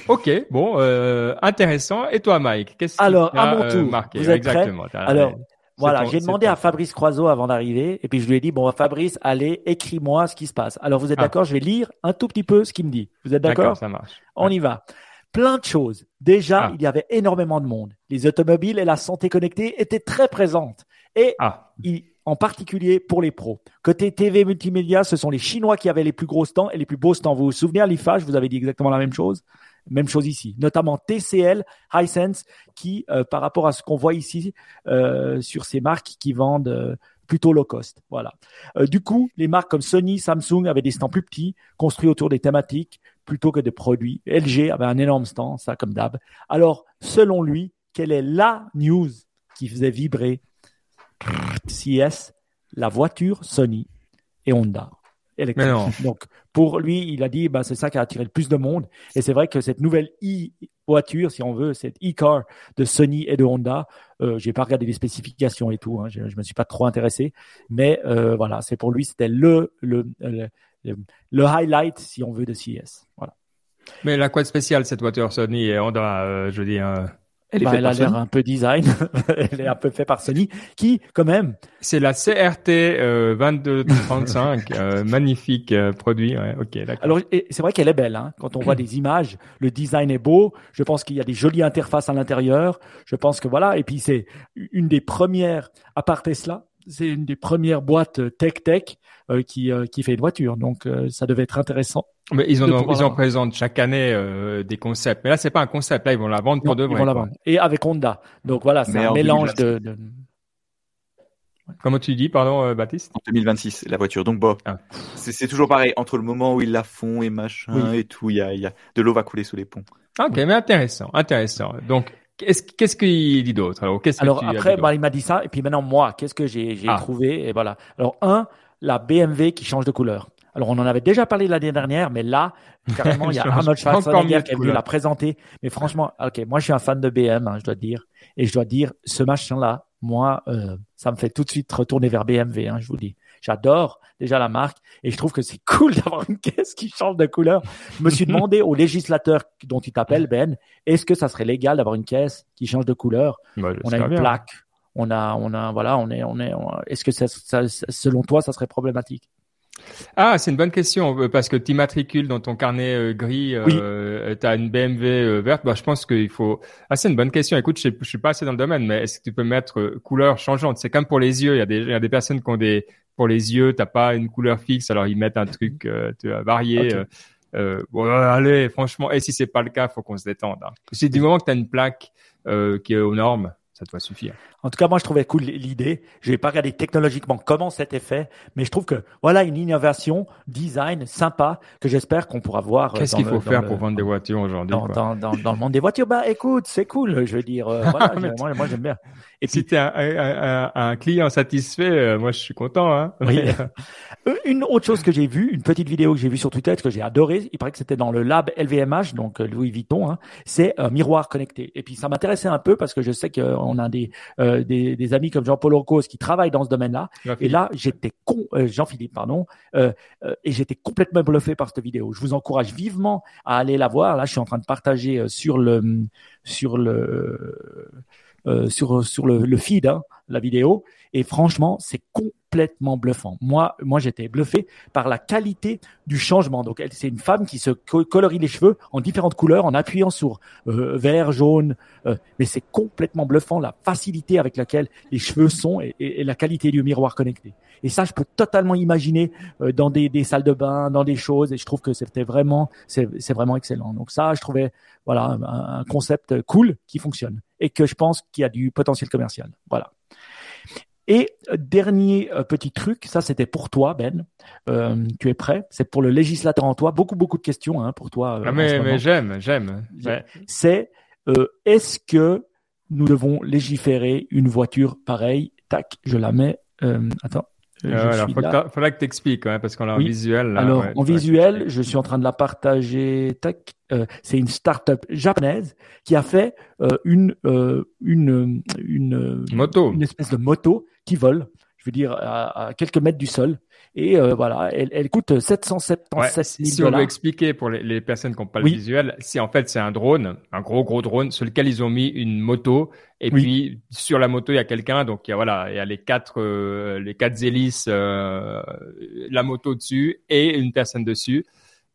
Ok, bon, euh, intéressant. Et toi, Mike, qu'est-ce qui Alors, à mon euh, tour, marqué vous êtes Exactement. T'as- Alors, Voilà, j'ai demandé à Fabrice Croiseau avant d'arriver, et puis je lui ai dit bon, Fabrice, allez, écris-moi ce qui se passe. Alors, vous êtes Ah. d'accord Je vais lire un tout petit peu ce qu'il me dit. Vous êtes d'accord? Ça marche. On y va. Plein de choses. Déjà, Ah. il y avait énormément de monde. Les automobiles et la santé connectée étaient très présentes. Et Ah, il- en particulier pour les pros. Côté TV multimédia, ce sont les Chinois qui avaient les plus gros stands et les plus beaux stands. Vous vous souvenez à l'IFA, je vous avais dit exactement la même chose? Même chose ici, notamment TCL, Hisense, qui, euh, par rapport à ce qu'on voit ici euh, sur ces marques qui vendent euh, plutôt low cost. Voilà. Du coup, les marques comme Sony, Samsung avaient des stands plus petits, construits autour des thématiques plutôt que des produits. LG avait un énorme stand, ça comme d'hab. Alors, selon lui, quelle est la news qui faisait vibrer CS, la voiture Sony et Honda. électrique. Donc, pour lui, il a dit, bah, c'est ça qui a attiré le plus de monde. Et c'est vrai que cette nouvelle e-voiture, si on veut, cette e-car de Sony et de Honda, euh, j'ai pas regardé les spécifications et tout, hein, je, je me suis pas trop intéressé, mais euh, voilà, c'est pour lui, c'était le le, le le, highlight, si on veut, de CES. Voilà. Mais la quoi de spécial cette voiture Sony et Honda, euh, je veux dire. Euh, elle, bah, elle a l'air un peu design. (laughs) elle est un peu faite par Sony, qui, quand même. C'est la CRT euh, 2235, (laughs) euh, magnifique euh, produit. Ouais, ok, d'accord. Alors, c'est vrai qu'elle est belle. Hein. Quand on voit (clears throat) des images, le design est beau. Je pense qu'il y a des jolies interfaces à l'intérieur. Je pense que voilà. Et puis c'est une des premières, à part Tesla, c'est une des premières boîtes tech tech euh, qui euh, qui fait une voiture. Donc euh, ça devait être intéressant. Mais ils en ont, ils en présentent chaque année des concepts. Mais là c'est pas un concept. Là ils vont la vendre pour de vrai. Ils vont la vendre. Et avec Honda. Donc voilà, c'est un mélange de, de... Comment tu dis, pardon, Baptiste? En 2026, la voiture. Donc bon, ah. c'est toujours pareil. Entre le moment où ils la font et machin et tout, il y a, y a de l'eau va couler sous les ponts. Ok, mais intéressant, intéressant. Donc Qu'est-ce qu'il dit d'autre Alors, alors après, bah, il m'a dit ça, et puis maintenant moi, qu'est-ce que j'ai ah. trouvé? Et voilà. Alors un, la BMW qui change de couleur. Alors on en avait déjà parlé l'année dernière, mais là, (laughs) carrément, il y a Arnold Schwarzenegger qui est venu la présenter. Mais franchement, ok, moi je suis un fan de BM, hein, je dois dire, et je dois dire, ce machin-là, moi, euh, ça me fait tout de suite retourner vers BMW, hein, je vous dis. J'adore déjà la marque et je trouve que c'est (laughs) cool d'avoir une caisse qui change de couleur. Je me suis (laughs) demandé au législateur dont tu t'appelles Ben, est-ce que ça serait légal d'avoir une caisse qui change de couleur? Bah, On a une plaque, on a, on a, voilà, on est, on est. Est-ce que ça, selon toi, ça serait problématique? Ah, c'est une bonne question euh, parce que tu immatricules dans ton carnet euh, gris, euh, tu as une BMW euh, verte. Bah, je pense qu'il faut. Ah, c'est une bonne question. Écoute, je, je suis pas assez dans le domaine, mais est-ce que tu peux mettre couleur changeante? C'est comme pour les yeux. Il y a des, il y a des personnes qui ont des pour les yeux, t'as pas une couleur fixe, alors ils mettent un truc euh, tu varié. Euh, euh, bon, allez, franchement, et si c'est pas le cas, faut qu'on se détende. Hein. C'est du moment que tu as une plaque qui est aux normes, ça doit suffire. En tout cas, moi, je trouvais cool l'idée. Je vais pas regarder technologiquement comment c'était fait, mais je trouve que voilà une innovation, design sympa que j'espère qu'on pourra voir. Qu'est-ce qu'il faut faire pour vendre des voitures aujourd'hui dans, dans, dans, dans, le monde des voitures? Bah, écoute, c'est cool. Je veux dire, (laughs) voilà, moi, moi j'aime bien. Et si tu es un, un, un, client satisfait, euh, moi je suis content. Hein oui. (laughs) Euh, une autre chose que j'ai vue, une petite vidéo que j'ai vue sur Twitter que j'ai adoré, il paraît que c'était dans le lab LVMH, donc euh, Louis Vuitton, hein, c'est un miroir connecté. Et puis ça m'intéressait un peu parce que je sais qu'on a des, des, des, amis comme Jean-Paul Orcos qui travaillent dans ce domaine-là. Et là, j'étais con, Jean-Philippe, pardon, et j'étais complètement bluffé par cette vidéo. Je vous encourage vivement à aller la voir. Là, je suis en train de partager sur le sur le euh, sur sur le, le feed, hein, la vidéo. Et franchement, c'est complètement bluffant. Moi, moi, j'étais bluffé par la qualité du changement. Donc, c'est une femme qui se colorie les cheveux en différentes couleurs en appuyant sur euh, vert, jaune. Euh, mais c'est complètement bluffant la facilité avec laquelle les cheveux sont et, et, la qualité du miroir connecté. Et ça, je peux totalement imaginer euh, dans des, des, salles de bain, dans des choses. Et je trouve que c'était vraiment, c'est vraiment excellent. Donc ça, je trouvais voilà un, un concept cool qui fonctionne et que je pense qu'il y a du potentiel commercial. Voilà. Et euh, dernier euh, petit truc, ça c'était pour toi Ben. Euh, tu es prêt? C'est pour le législateur en toi. Beaucoup beaucoup de questions hein, pour toi. ah mais, mais j'aime, j'aime. C'est euh, est-ce que nous devons légiférer une voiture pareille? Tac, je la mets. attends. Euh, alors, faut faudra que tu expliques, hein, parce qu'on a un visuel. Là, alors, en visuel, je suis en train de la partager. Tac, euh, c'est une start-up japonaise qui a fait euh, une, euh, une, une, moto, une espèce de moto qui vole. Je veux dire à, à quelques mètres du sol. Et euh, voilà, elle, elle coûte 777 ouais, 000 Si on veut expliquer pour les, les personnes qui n'ont pas le visuel, c'est en fait c'est un drone, un gros gros drone sur lequel ils ont mis une moto et puis sur la moto il y a quelqu'un donc il y a voilà il y a les quatre euh, les quatre hélices, euh, la moto dessus et une personne dessus.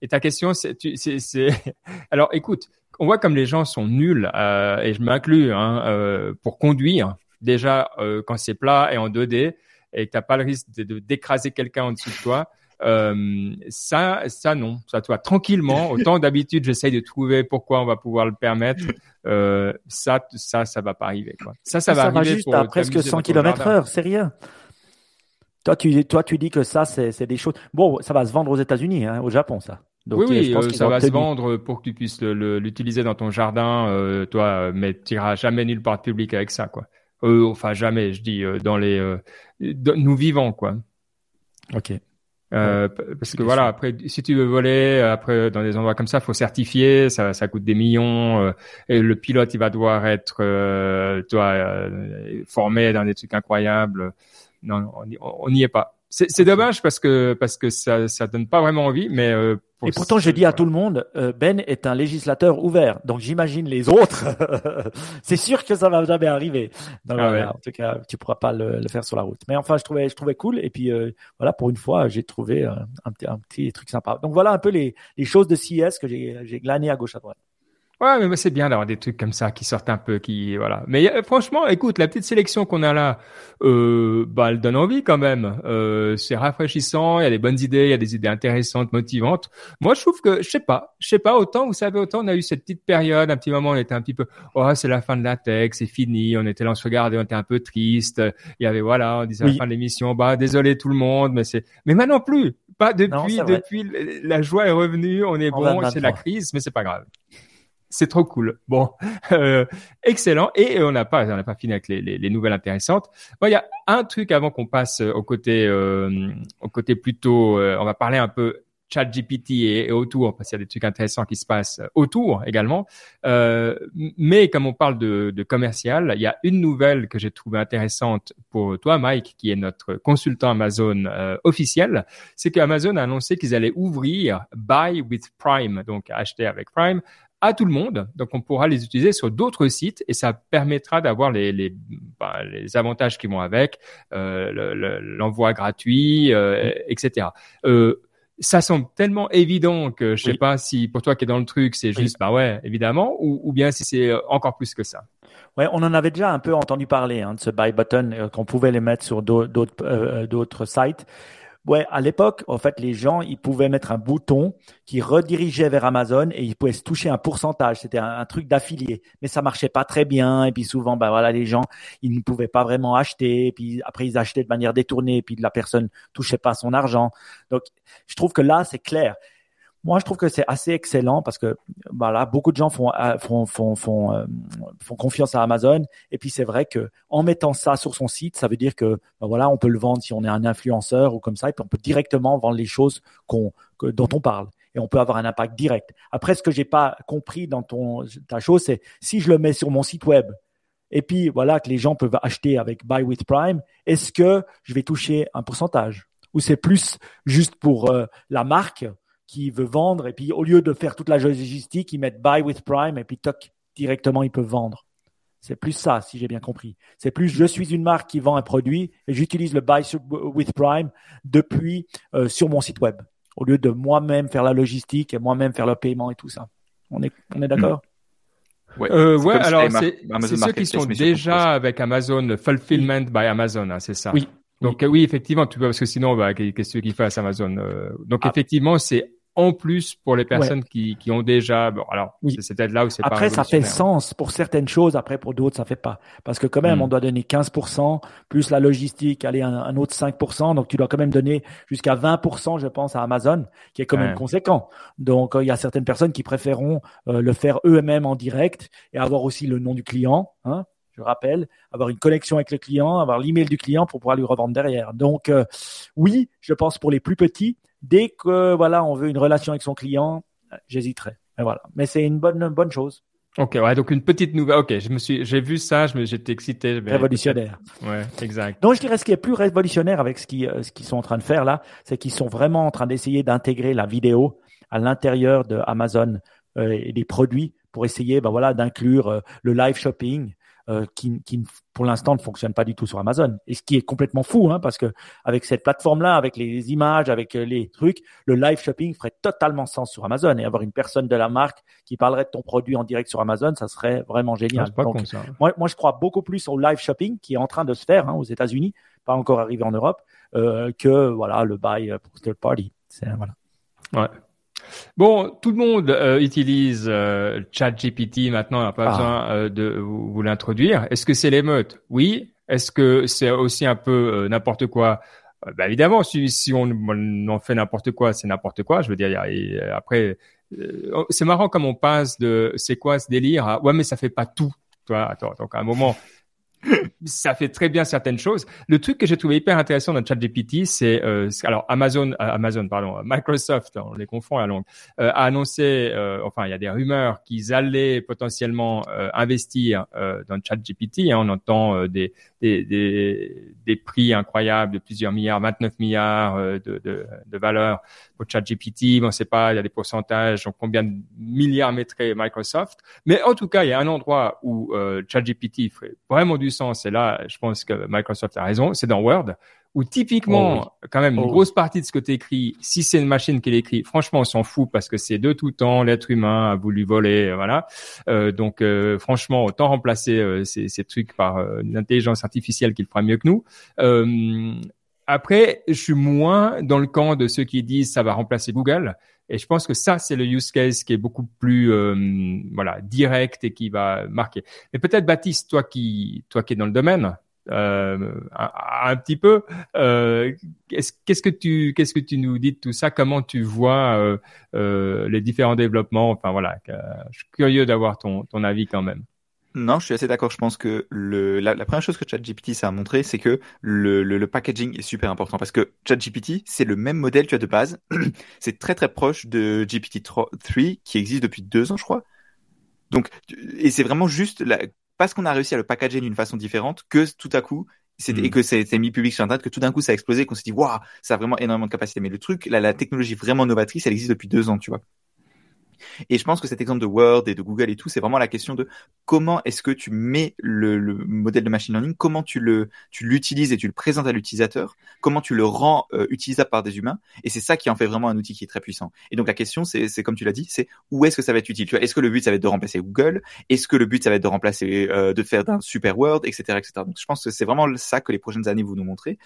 Et ta question c'est c'est (laughs) alors écoute on voit comme les gens sont nuls et je m'inclus hein, pour conduire déjà quand c'est plat et en 2D et que t'as pas le risque de d'écraser quelqu'un en dessous de toi. Euh, ça, ça non, ça toi tranquillement. (laughs) Autant d'habitude, j'essaye de trouver pourquoi on va pouvoir le permettre. Euh, ça, ça, ça va pas arriver. Quoi. Ça, ça, va arriver juste à presque 100 km heure, c'est rien. Toi, tu, toi, tu dis que ça, c'est des choses. Bon, ça va se vendre aux États-Unis, hein, au Japon, ça. Donc, oui, oui, euh, ça va se vendre pour que tu puisses l'utiliser dans ton jardin, euh, toi, mais tu iras jamais nulle part public avec ça, quoi. Euh, enfin, jamais, je dis, euh, dans les, euh, nous vivons, quoi. Ok. Euh, parce que voilà, après, si tu veux voler, après dans des endroits comme ça, faut certifier, ça, ça coûte des millions. Euh, et le pilote, il va devoir être, euh, toi, euh, formé dans des trucs incroyables. Non, on n'y est pas. C'est dommage parce que parce que ça ça donne pas vraiment envie, mais euh, et pourtant je dis à tout le monde, euh, Ben est un législateur ouvert, donc j'imagine les autres. (laughs) c'est sûr que ça va jamais arriver. Donc, ah En tout cas, tu pourras pas le, faire sur la route. Mais enfin, je trouvais je trouvais cool et puis euh, voilà pour une fois j'ai trouvé un, un, un, petit truc sympa. Donc voilà un peu les les choses de CES que j'ai j'ai glané à gauche à droite. Ouais, mais c'est bien d'avoir des trucs comme ça qui sortent un peu, qui voilà. Mais euh, franchement, écoute, la petite sélection qu'on a là, euh, bah, elle donne envie quand même. Euh, c'est rafraîchissant, il y a des bonnes idées, il y a des idées intéressantes, motivantes. Moi, je trouve que, je sais pas, je sais pas autant. Vous savez, autant on a eu cette petite période, un petit moment, on était un petit peu, oh, c'est la fin de la tech, c'est fini. On était là, on se regardait, on était un peu triste. Il y avait voilà, on disait à la fin de l'émission, bah désolé tout le monde, mais c'est, mais maintenant plus. Pas depuis, depuis, la joie est revenue, on est bon, c'est la crise, mais c'est pas grave c'est trop cool. Bon, (laughs) euh, excellent. Et on n'a pas, on n'a pas fini avec les, les, les nouvelles intéressantes. Bon, il y a un truc avant qu'on passe au côté, euh, au côté plutôt. Euh, on va parler un peu chat GPT et, autour, parce qu'il y a des trucs intéressants qui se passent autour également. Euh, mais comme on parle de, de, commercial, il y a une nouvelle que j'ai trouvée intéressante pour toi, Mike, qui est notre consultant Amazon euh, officiel, c'est qu'Amazon a annoncé qu'ils allaient ouvrir Buy with Prime, donc acheter avec Prime, à tout le monde. Donc, on pourra les utiliser sur d'autres sites et ça permettra d'avoir les, les, bah, les avantages qui vont avec, euh, l'envoi gratuit, euh, etc. Euh, ça semble tellement évident que je sais pas si pour toi qui es dans le truc, c'est juste, bah ouais, évidemment, ou, ou bien si c'est encore plus que ça. Ouais, on en avait déjà un peu entendu parler hein, de ce buy button euh, qu'on pouvait les mettre sur d'autres euh, d'autres sites. Ouais, à l'époque, en fait, les gens, ils pouvaient mettre un bouton qui redirigeait vers Amazon et ils pouvaient se toucher un pourcentage. C'était un, truc d'affilié, mais ça marchait pas très bien. Et puis souvent, ben voilà, les gens, ils ne pouvaient pas vraiment acheter. Et puis après, ils achetaient de manière détournée. Et puis la personne touchait pas son argent. Donc, je trouve que là, c'est clair. Moi, je trouve que c'est assez excellent parce que bah là, beaucoup de gens font euh, font font font, euh, font confiance à Amazon. Et puis c'est vrai que en mettant ça sur son site, ça veut dire que bah voilà, on peut le vendre si on est un influenceur ou comme ça, et puis on peut directement vendre les choses qu'on dont on parle et on peut avoir un impact direct. Après, ce que j'ai pas compris dans ton ta chose, c'est si je le mets sur mon site web et puis voilà que les gens peuvent acheter avec Buy with Prime, est-ce que je vais toucher un pourcentage? Ou c'est plus juste pour euh, la marque qui veut vendre et puis au lieu de faire toute la logistique, ils mettent buy with Prime et puis toc, directement ils peuvent vendre. C'est plus ça, si j'ai bien compris. C'est plus je suis une marque qui vend un produit et j'utilise le buy with Prime depuis euh, sur mon site web au lieu de moi-même faire la logistique et moi-même faire le paiement et tout ça. On est on est d'accord? Ouais, euh, ouais alors c'est ceux qui sont déjà avec Amazon Fulfillment by Amazon, hein, c'est ça? Oui. Donc oui, effectivement, tu peux parce que sinon, bah, qu'est-ce qu'il fasse Amazon euh, Donc ah. effectivement, c'est en plus pour les personnes qui, qui ont déjà bon alors oui. c'est peut-être là où c'est après ça fait sens pour certaines choses après pour d'autres ça fait pas parce que quand même hmm. on doit donner 15% plus la logistique aller un, un, autre 5% donc tu dois quand même donner jusqu'à 20% je pense à Amazon qui est quand même conséquent donc euh, il y a certaines personnes qui préféreront euh, le faire eux-mêmes en direct et avoir aussi le nom du client hein je rappelle, avoir une connexion avec le client, avoir l'email du client pour pouvoir lui revendre derrière. Donc euh, oui, je pense pour les plus petits, dès que voilà, on veut une relation avec son client, j'hésiterai. voilà. Mais c'est une bonne bonne chose. Ok, ouais, donc une petite nouvelle. Ok, je me suis, j'ai vu ça, je me, j'étais excité. Révolutionnaire. Ouais, exact. Donc je dirais ce qui est plus révolutionnaire avec ce qui, euh, ce qu'ils sont en train de faire là, c'est qu'ils sont vraiment en train d'essayer d'intégrer la vidéo à l'intérieur de Amazon euh, et des produits pour essayer, ben voilà, d'inclure euh, le live shopping, euh, qui, qui, pour l'instant ne fonctionne pas du tout sur Amazon. Et ce qui est complètement fou, hein, parce que avec cette plateforme-là, avec les images, avec euh, les trucs, le live shopping ferait totalement sens sur Amazon. Et avoir une personne de la marque qui parlerait de ton produit en direct sur Amazon, ça serait vraiment génial. Donc, moi, moi, je crois beaucoup plus au live shopping qui est en train de se faire hein, aux États-Unis, pas encore arrivé en Europe, euh, que voilà le buy pour third party. Voilà. Ouais. Bon, tout le monde euh, utilise euh, ChatGPT maintenant, on n'a pas ah. besoin euh, de vous, l'introduire. Est-ce que c'est l'émeute? Oui. Est-ce que c'est aussi un peu n'importe quoi? Bah, Évidemment, si, si on, en fait n'importe quoi, c'est n'importe quoi. Je veux dire, après, c'est marrant comme on passe de c'est quoi ce délire? à ouais, mais ça fait pas tout. Toi, attends, donc à un moment, ça fait très bien certaines choses. Le truc que j'ai trouvé hyper intéressant dans ChatGPT, c'est euh, alors Amazon, euh, Amazon, pardon, Microsoft, on les confond à longue, euh, a annoncé, euh, enfin il y a des rumeurs qu'ils allaient potentiellement investir dans ChatGPT. Hein, on entend des, des, des, des, prix incroyables de plusieurs milliards, 29 milliards de, de, de valeur pour ChatGPT. On ne sait pas, il y a des pourcentages, combien de milliards mettrait Microsoft. Mais en tout cas, il y a un endroit où ChatGPT ferait vraiment du sens, et là, je pense que Microsoft a raison, c'est dans Word, où typiquement, oh quand même, une oh grosse partie de ce que tu écris, si c'est une machine qui l'écrit, franchement, on s'en fout parce que c'est de tout temps, l'être humain a voulu voler, voilà. Euh, donc, euh, franchement, autant remplacer euh, ces, ces, trucs par une intelligence artificielle qui le fera mieux que nous. après, je suis moins dans le camp de ceux qui disent ça va remplacer Google. Et je pense que ça, c'est le use case qui est beaucoup plus euh, voilà direct et qui va marquer. Mais peut-être Baptiste, toi qui toi qui es dans le domaine, euh, un, petit peu, euh, qu'est-ce que tu qu'est-ce que tu nous dis de tout ça? Comment tu vois euh, euh, les différents développements? Enfin voilà, je suis curieux d'avoir ton ton avis quand même. Non, je suis assez d'accord. Je pense que le, la, première chose que ChatGPT ça a montré, c'est que le, le, packaging est super important parce que ChatGPT, c'est le même modèle tu as de base. (clears throat) c'est très très proche de GPT-3 qui existe depuis deux ans, je crois. Donc, et c'est vraiment juste la, parce qu'on a réussi à le packager d'une façon différente que tout à coup, et mm. que c'est mis public sur internet que tout d'un coup ça a explosé qu'on s'est dit waouh ça a vraiment énormément de capacité mais le truc la, la technologie vraiment novatrice elle existe depuis deux ans tu vois et je pense que cet exemple de Word et de Google et tout, c'est vraiment la question de comment est-ce que tu mets le, le, modèle de machine learning, comment tu le, tu l'utilises et tu le présentes à l'utilisateur, comment tu le rends euh, utilisable par des humains. Et c'est ça qui en fait vraiment un outil qui est très puissant. Et donc la question, c'est, c'est comme tu l'as dit, c'est où est-ce que ça va être utile? Tu vois, est-ce que le but ça va être de remplacer Google? Est-ce que le but ça va être de remplacer, euh, de faire d'un super Word, etc., etc. Donc je pense que c'est vraiment ça que les prochaines années vont nous montrer.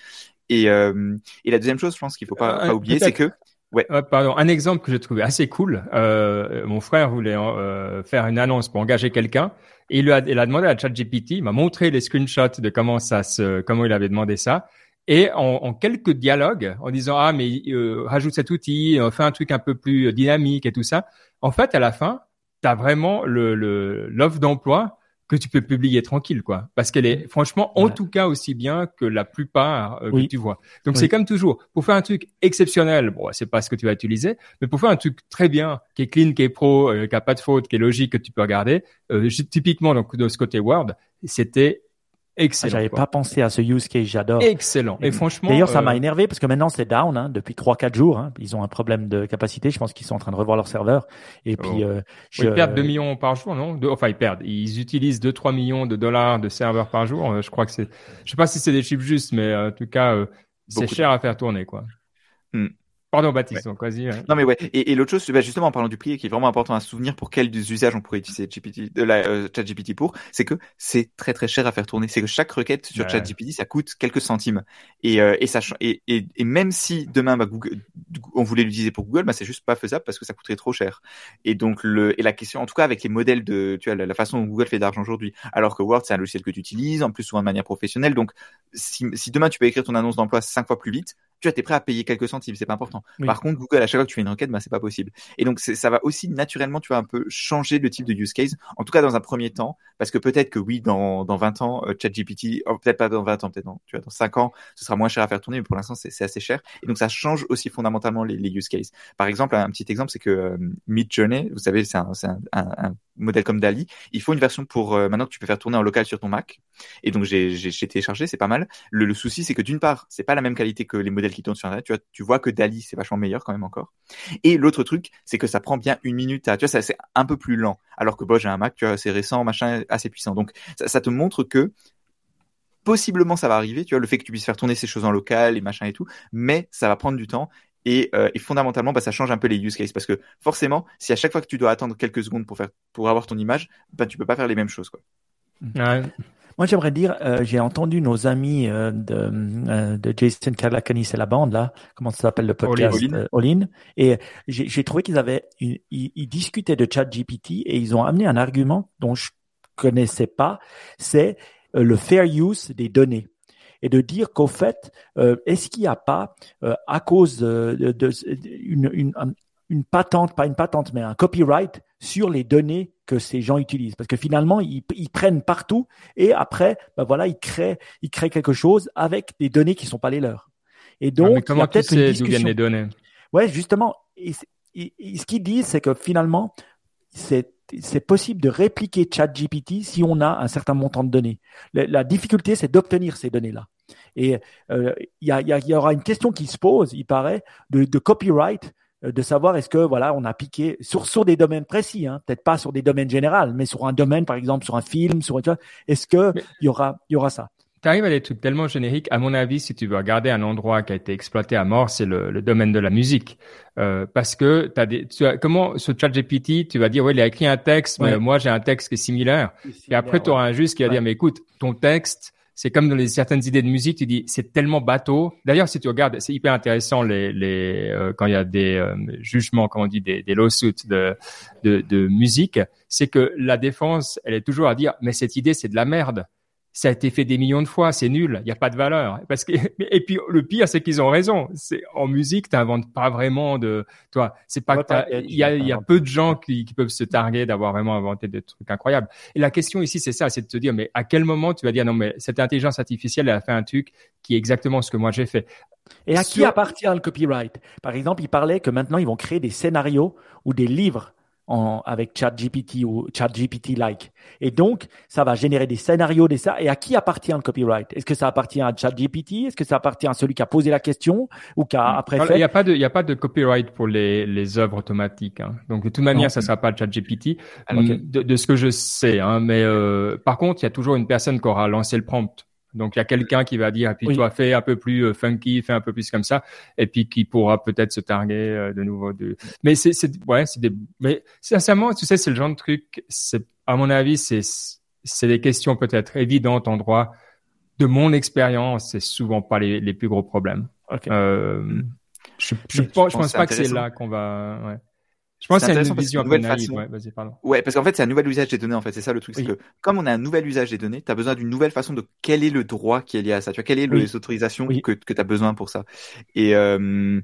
Et, euh, et la deuxième chose, je pense qu'il faut pas, pas oublier, c'est que Ouais. pardon, un exemple que j'ai trouvé assez cool. Euh, mon frère voulait euh, faire une annonce pour engager quelqu'un et il a, il a demandé à ChatGPT, il m'a montré les screenshots de comment ça se, comment il avait demandé ça. Et en, en quelques dialogues, en disant ah mais euh, rajoute cet outil, euh, fais un truc un peu plus dynamique et tout ça. En fait, à la fin, tu as vraiment le l'offre d'emploi que tu peux publier tranquille, quoi. Parce qu'elle est, franchement, en tout cas aussi bien que la plupart euh, que tu vois. Donc c'est comme toujours, pour faire un truc exceptionnel, bon, c'est pas ce que tu vas utiliser, mais pour faire un truc très bien, qui est clean, qui est pro, euh, qui a pas de faute, qui est logique, que tu peux regarder, euh, typiquement donc de ce côté Word, c'était Excellent. J'avais pas pensé à ce use case, j'adore. Excellent. Et, franchement. D'ailleurs, ça m'a euh, énervé parce que maintenant c'est down hein, depuis trois quatre jours. Hein. Ils ont un problème de capacité. Je pense qu'ils sont en train de revoir leur serveur. Et puis. Oh. Euh, je... Ils perdent 2 millions par jour, non? Enfin, ils perdent. Ils utilisent 2-3 millions de dollars de serveurs par jour. Euh, je crois que c'est. Je sais pas si c'est des chiffres justes, mais en tout cas, c'est cher à faire tourner, quoi. Hmm. Pardon, Baptiste, donc vas-y. Non, mais ouais. Et, et l'autre chose, bah, justement, en parlant du prix, qui est vraiment important à souvenir pour quels usages on pourrait utiliser GPT, de la euh, ChatGPT pour, c'est que c'est très très cher à faire tourner. C'est que chaque requête sur ChatGPT, ça coûte quelques centimes. Et, euh, et, ça, et, et, et, même si demain, bah, Google, on voulait l'utiliser pour Google, bah, c'est juste pas faisable parce que ça coûterait trop cher. Et donc, le, et la question, en tout cas, avec les modèles de, tu vois, la, façon dont Google fait d'argent aujourd'hui, alors que Word, c'est un logiciel que tu utilises, en plus souvent de manière professionnelle. Donc, si, si demain tu peux écrire ton annonce d'emploi cinq fois plus vite, tu vois, t'es prêt à payer quelques centimes, c'est pas important. Par contre, Google, à chaque fois que tu fais une requête, bah, c'est pas possible. Et donc, ça va aussi naturellement, tu vas un peu changer le type de use case, en tout cas dans un premier temps, parce que peut-être que oui, dans, dans 20 ans, euh, ChatGPT, oh, peut-être pas dans 20 ans, peut-être dans, tu vois, dans 5 ans, ce sera moins cher à faire tourner, mais pour l'instant, c'est assez cher. Et donc, ça change aussi fondamentalement les, les use cases. Par exemple, un petit exemple, c'est que euh, Midjourney, vous savez, c'est un, un, un, modèle comme Dali, il faut une version pour euh, maintenant que tu peux faire tourner en local sur ton Mac. Et donc, j'ai téléchargé, c'est pas mal. Le, le souci, c'est que d'une part, c'est pas la même qualité que les modèles qui tournent sur Internet. Tu vois, tu vois que Dali, c'est vachement meilleur quand même encore. Et l'autre truc, c'est que ça prend bien une minute à, tu vois, c'est un peu plus lent. Alors que bon, j'ai un Mac, tu vois, c'est récent, machin, assez puissant. Donc, ça, te montre que possiblement ça va arriver, tu vois, le fait que tu puisses faire tourner ces choses en local et machin et tout, mais ça va prendre du temps. Et, euh, et fondamentalement, bah, ça change un peu les use cases parce que forcément, si à chaque fois que tu dois attendre quelques secondes pour faire, pour avoir ton image, bah, tu peux pas faire les mêmes choses, quoi. Ouais. Moi, j'aimerais dire, euh, j'ai entendu nos amis euh, de, euh, de Jason Calacanis et la bande là, comment ça s'appelle le podcast, All et j'ai trouvé qu'ils avaient, ils, ils, discutaient de ChatGPT et ils ont amené un argument dont je connaissais pas, c'est le fair use des données. Et de dire qu'au fait, est-ce qu'il n'y a pas, à cause de, de une, une, une patente, pas une patente, mais un copyright sur les données que ces gens utilisent. Parce que finalement, ils, ils prennent partout et après, ben voilà, ils créent, ils créent quelque chose avec des données qui sont pas les leurs. Et donc, mais comment tu sais d'où viennent les données? Ouais, justement. Et, ce qu'ils disent, c'est que finalement, c'est c'est possible de répliquer ChatGPT si on a un certain montant de données. La, difficulté, c'est d'obtenir ces données-là. Et euh, il y, a, y, y, aura une question qui se pose, il paraît, de, de copyright, de savoir est-ce que voilà, on a piqué sur sur des domaines précis, hein, peut-être pas sur des domaines généraux, mais sur un domaine, par exemple, sur un film, sur est-ce que il y aura il y aura ça? Tu arrives à des trucs tellement génériques. À mon avis, si tu veux regarder un endroit qui a été exploité à mort, c'est le, le, domaine de la musique. Euh, parce que as des, tu as, comment ce chat GPT, tu vas dire, ouais, il a écrit un texte, mais moi j'ai un texte qui est similaire. et après, tu auras un juge qui va dire, mais écoute, ton texte, c'est comme dans les certaines idées de musique, tu dis, c'est tellement bateau. D'ailleurs, si tu regardes, c'est hyper intéressant les, les euh, quand il y a des euh, jugements, comment on dit, des, des lawsuits de, de, de musique, c'est que la défense, elle est toujours à dire, mais cette idée, c'est de la merde ça a été fait des millions de fois, c'est nul, il n'y a pas de valeur. Parce que (laughs) et puis le pire, c'est qu'ils ont raison. C'est en musique, tu n'inventes pas vraiment de, toi, c'est pas il y a, y a peu de gens qui, qui peuvent se targuer d'avoir vraiment inventé des trucs incroyables. Et la question ici, c'est ça, c'est de te dire, mais à quel moment tu vas dire non, mais cette intelligence artificielle, elle a fait un truc qui est exactement ce que moi j'ai fait. Et à qui appartient le copyright? Par exemple, il parlait que maintenant ils vont créer des scénarios ou des livres en, avec ChatGPT ou ChatGPT-like. Et donc, ça va générer des scénarios, des ça. Et à qui appartient le copyright? Est-ce que ça appartient à ChatGPT? Est-ce que ça appartient à celui qui a posé la question ou qui a après fait? Il n'y a pas de, il y a pas de copyright pour les les œuvres automatiques. Hein. Donc de toute manière, ça sera pas ChatGPT ah, de, de, ce que je sais. Hein. Mais euh, par contre, il y a toujours une personne qui aura lancé le prompt. Donc il y a quelqu'un qui va dire, et puis toi fais un peu plus euh, funky, fais un peu plus comme ça, et puis qui pourra peut-être se targuer euh, de nouveau de. Mais c'est, c'est ouais, c'est des. Mais sincèrement, tu sais, c'est le genre de truc. C'est à mon avis, c'est c'est des questions peut-être évidentes en droit. De mon expérience, c'est souvent pas les, les plus gros problèmes. Euh, je, je, pense, je pense pas que c'est là qu'on va. Ouais. Je pense que c'est une vision un peu naïve. Ouais, vas-y, pardon. Ouais, parce qu'en fait, c'est un nouvel usage des données. En fait, c'est ça le truc, c'est que comme on a un nouvel usage des données, tu as besoin d'une nouvelle façon de quel est le droit qui est lié à ça. Tu vois, quelles sont les autorisations que que tu as besoin pour ça. Et euh,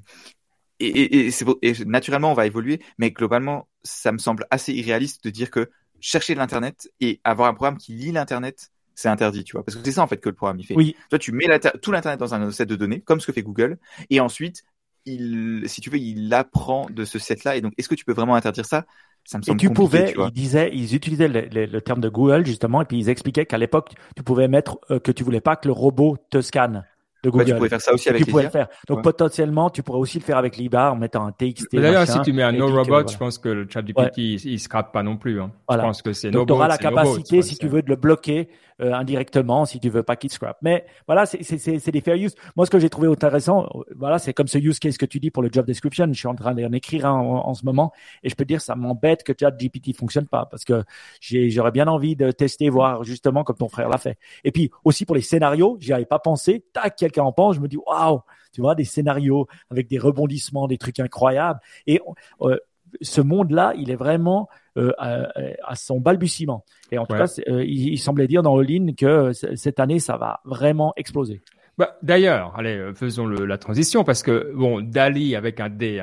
et, et, et, et, naturellement, on va évoluer, mais globalement, ça me semble assez irréaliste de dire que chercher l'internet et avoir un programme qui lit l'internet, c'est interdit, tu vois, parce que c'est ça en fait que le programme il fait. Oui. Toi, tu mets tout l'internet dans un set de données, comme ce que fait Google, et ensuite il, si tu veux, il apprend de ce set-là. Et donc, est-ce que tu peux vraiment interdire ça? Ça me semble et tu pouvais, ils disaient, ils utilisaient le, terme de Google justement, et puis ils expliquaient qu'à l'époque, tu pouvais mettre euh, que tu voulais pas que le robot te scanne de Google. tu pouvais faire ça aussi avec tu pouvais le faire. Donc potentiellement, tu pourrais aussi le faire avec l'IBA en mettant un TXT. D'ailleurs, si tu mets un no robot, je pense que le chat du petit, il, il scrape pas non plus. Hein. Je pense que c'est Donc, tu auras la capacité, si tu veux, de le bloquer euh, indirectement si tu veux pas qu'il scrap. Mais voilà, c'est des fair use. Moi, ce que j'ai trouvé intéressant, euh, voilà, c'est comme ce use case que tu dis pour le job description. Je suis en train d'en écrire un en, ce moment et je peux dire ça m'embête que ChatGPT fonctionne pas parce que j'aurais bien envie de tester, voir justement comme ton frère l'a fait. Et puis aussi pour les scénarios, j'y avais pas pensé. Tac, quelqu'un en pense, je me dis waouh, tu vois, des scénarios avec des rebondissements, des trucs incroyables. Et euh, ce monde-là, il est vraiment euh, à, son balbutiement. Et en tout cas, euh, il, semblait dire dans All-in que cette année, ça va vraiment exploser. Bah, D'ailleurs, allez, faisons le, la transition parce que bon, Dali avec un D,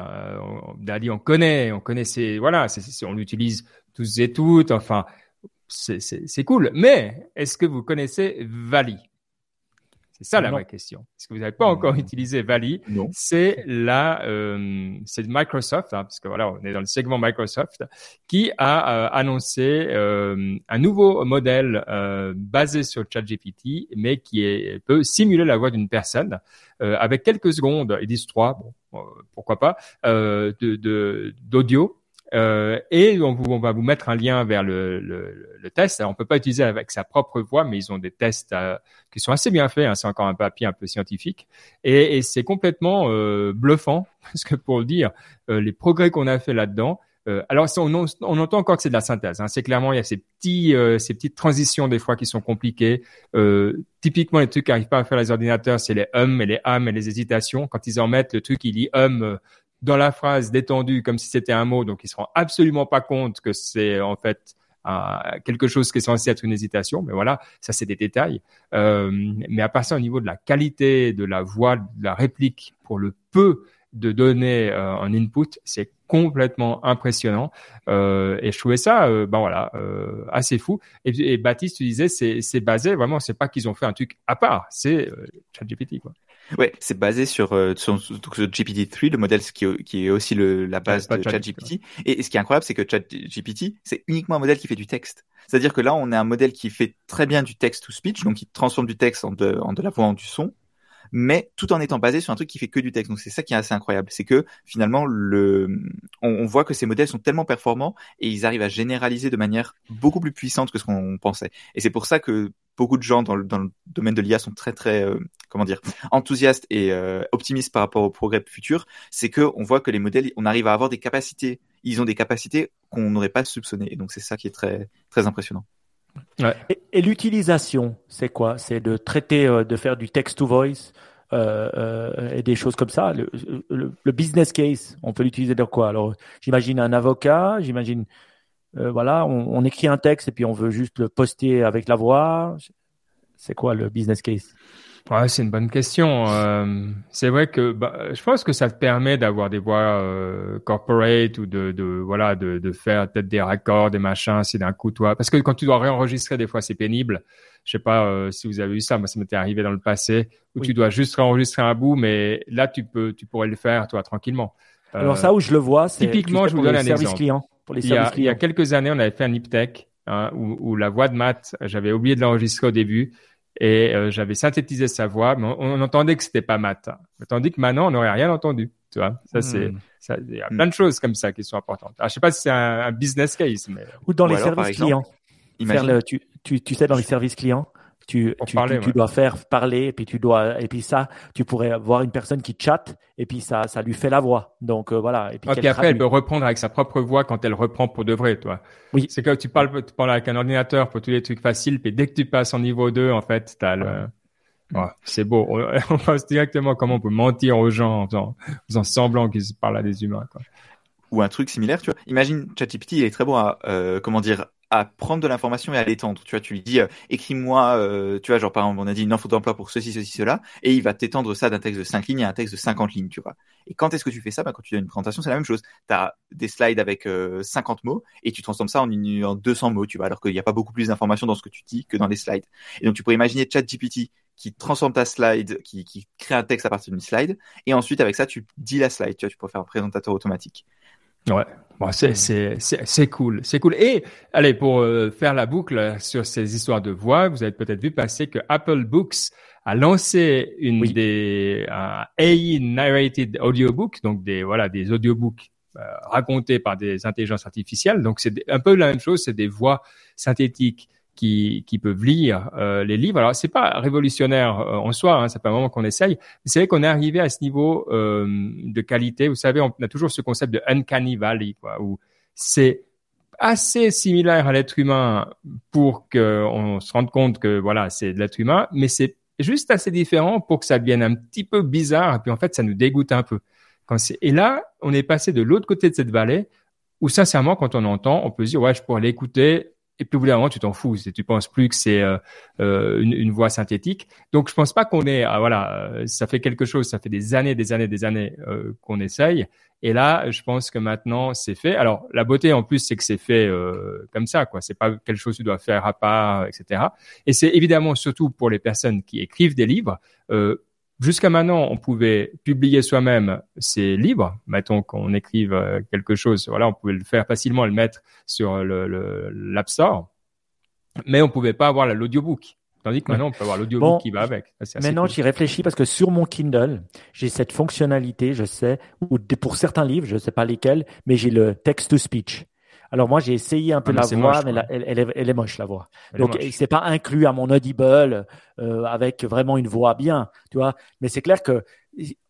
Dali, on connaît, on connaît ses, voilà, on l'utilise tous et toutes. Enfin, c'est cool. Mais est-ce que vous connaissez Vali? C'est ça la vraie question. Est-ce que vous n'avez pas encore utilisé Vali? C'est la, euh, c'est Microsoft, hein, parce que voilà, on est dans le segment Microsoft, qui a euh, annoncé euh, un nouveau modèle euh, basé sur ChatGPT, mais qui est, peut simuler la voix d'une personne euh, avec quelques secondes. Ils disent trois, bon, euh, pourquoi pas, de d'audio euh, et on, va vous mettre un lien vers le, test. Alors, on peut pas utiliser avec sa propre voix, mais ils ont des tests euh, qui sont assez bien faits. Hein. C'est encore un papier un peu scientifique, et, c'est complètement euh, bluffant (laughs) parce que pour le dire, les progrès qu'on a fait là-dedans. alors, on, entend encore que c'est de la synthèse. Hein. C'est clairement il y a ces petits, ces petites transitions des fois qui sont compliquées. typiquement, les trucs qui n'arrivent pas à faire les ordinateurs, c'est les hum et les hum et les hésitations. Quand ils en mettent, le truc il dit hum dans la phrase détendue comme si c'était un mot, donc ils se rendent absolument pas compte que c'est en fait quelque chose qui est censé être une hésitation. Mais voilà, ça c'est des détails. Euh, mais à ça, au niveau de la qualité de la voix, de la réplique, pour le peu de données euh, en input, c'est complètement impressionnant. Euh, et je trouvais ça, euh, ben voilà, euh, assez fou. Et, et, Baptiste, tu disais, c'est, c'est basé vraiment, c'est pas qu'ils ont fait un truc à part, c'est euh, ChatGPT quoi. Ouais, c'est basé sur, euh, sur, GPT-3, le modèle qui, qui est aussi le, la base de ChatGPT. Et, et ce qui est incroyable, c'est que ChatGPT, c'est uniquement un modèle qui fait du texte. C'est-à-dire que là, on a un modèle qui fait très bien du text to speech, donc qui transforme du texte en de, en de la voix en du son, mais tout en étant basé sur un truc qui fait que du texte. Donc c'est ça qui est assez incroyable, c'est que finalement le, on, voit que ces modèles sont tellement performants et ils arrivent à généraliser de manière beaucoup plus puissante que ce qu'on pensait. Et c'est pour ça que beaucoup de gens dans le, dans le domaine de l'IA sont très très euh, comment dire enthousiastes et euh, optimistes par rapport au progrès futur. C'est que on voit que les modèles, on arrive à avoir des capacités. Ils ont des capacités qu'on n'aurait pas soupçonnées. Et donc c'est ça qui est très très impressionnant. Et, l'utilisation, c'est quoi? C'est de traiter, euh, de faire du text to voice euh, euh, et des choses comme ça? Le, business case, on peut l'utiliser dans quoi? Alors, j'imagine un avocat, j'imagine, voilà, on, écrit un texte et puis on veut juste le poster avec la voix. C'est quoi le business case? Ouais, c'est une bonne question. Euh, c'est vrai que bah, je pense que ça te permet d'avoir des voix euh, corporate ou de, de voilà de, de faire peut-être des raccords, des machins, c'est d'un coup toi. Parce que quand tu dois réenregistrer, des fois c'est pénible. Je sais pas euh, si vous avez eu ça, moi ça m'était arrivé dans le passé où tu dois juste réenregistrer un bout, mais là tu peux, tu pourrais le faire toi tranquillement. Alors ça où je le vois, c'est typiquement, je vous donne un exemple. Clients, pour les il, y a, il y a quelques années, on avait fait un Iptech hein, où, où la voix de Matt, j'avais oublié de l'enregistrer au début et euh, j'avais synthétisé sa voix, mais on, entendait que c'était pas Matt. Tandis que maintenant, on n'aurait rien entendu. Tu vois, ça c'est, hmm. ça, il y a plein de choses comme ça qui sont importantes. Alors, je sais pas si c'est un, business case, mais ou dans les services clients. Le, tu, tu, tu sais, dans les services clients, tu, tu, tu, dois faire parler et puis tu dois et puis ça tu pourrais avoir une personne qui chatte et puis ça ça lui fait la voix. Donc euh, voilà. Et puis, ah, après elle peut reprendre avec sa propre voix quand elle reprend pour de vrai toi oui. C'est que tu parles tu parles avec un ordinateur pour tous les trucs faciles puis dès que tu passes en niveau 2 en fait t'as le c'est beau. On (laughs) passe directement comment on peut mentir aux gens en faisant, en semblant qu'ils parlent à des humains quoi. Ou un truc similaire, tu vois. Imagine ChatGPT, il est très bon à euh, comment dire à prendre de l'information et à l'étendre. Tu vois, tu lui dis, euh, écris-moi, euh, tu vois, genre par exemple, on a dit une info d'emploi pour ceci, ceci, cela, et il va t'étendre ça d'un texte de 5 lignes à un texte de 50 lignes, tu vois. Et quand est-ce que tu fais ça? Bah, Quand tu donnes une présentation, c'est la même chose. Tu as des slides avec 50 euh, mots et tu transformes ça en, une, en 200 mots, tu vois, alors qu'il n'y a pas beaucoup plus d'informations dans ce que tu dis que dans les slides. Et donc, tu pourrais imaginer ChatGPT qui transforme ta slide, qui, qui crée un texte à partir d'une slide, et ensuite, avec ça, tu dis la slide, tu vois, tu peux faire un présentateur automatique. Ouais, bon, c'est c'est c'est cool, c'est cool. Et allez pour euh, faire la boucle sur ces histoires de voix, vous avez peut-être vu passer que Apple Books a lancé une des un AI narrated audiobook, donc des voilà des audiobooks euh, racontés par des intelligences artificielles. Donc c'est un peu la même chose, c'est des voix synthétiques qui, qui peuvent lire euh, les livres. Alors c'est pas révolutionnaire euh, en soi, hein, c'est pas un moment qu'on essaye. C'est vrai qu'on est arrivé à ce niveau euh, de qualité. Vous savez, on a toujours ce concept de uncanny valley, quoi, où c'est assez similaire à l'être humain pour qu'on se rende compte que voilà, c'est de l'être humain, mais c'est juste assez différent pour que ça devienne un petit peu bizarre. Et puis en fait, ça nous dégoûte un peu. Quand et là, on est passé de l'autre côté de cette vallée où sincèrement, quand on entend, on peut dire ouais, je pourrais l'écouter et puis au bout d'un moment, tu t'en fous. Tu penses plus que c'est euh, euh, une, une, voix synthétique. Donc, je pense pas qu'on est, ah, voilà, euh, ça fait quelque chose. Ça fait des années, des années, des années qu'on essaye. Et là, je pense que maintenant, c'est fait. Alors, la beauté en plus, c'est que c'est fait comme ça, quoi. C'est pas quelque chose que tu dois faire à part, etc. Et c'est évidemment surtout pour les personnes qui écrivent des livres. Jusqu'à maintenant, on pouvait publier soi-même ses livres. Mettons qu'on écrive euh, quelque chose, voilà, on pouvait le faire facilement, le mettre sur le, l'App Store, mais on pouvait pas avoir l'audiobook. Tandis que maintenant, on peut avoir l'audiobook qui va avec. Maintenant, j'y réfléchis parce que sur mon Kindle, j'ai cette fonctionnalité, je sais, ou pour certains livres, je sais pas lesquels, mais j'ai le text-to-speech. Alors moi, j'ai essayé un peu ah, la voix, mais elle, est, elle, est, moche la voix. Donc c'est pas inclus à mon Audible euh, avec vraiment une voix bien, tu vois. Mais c'est clair que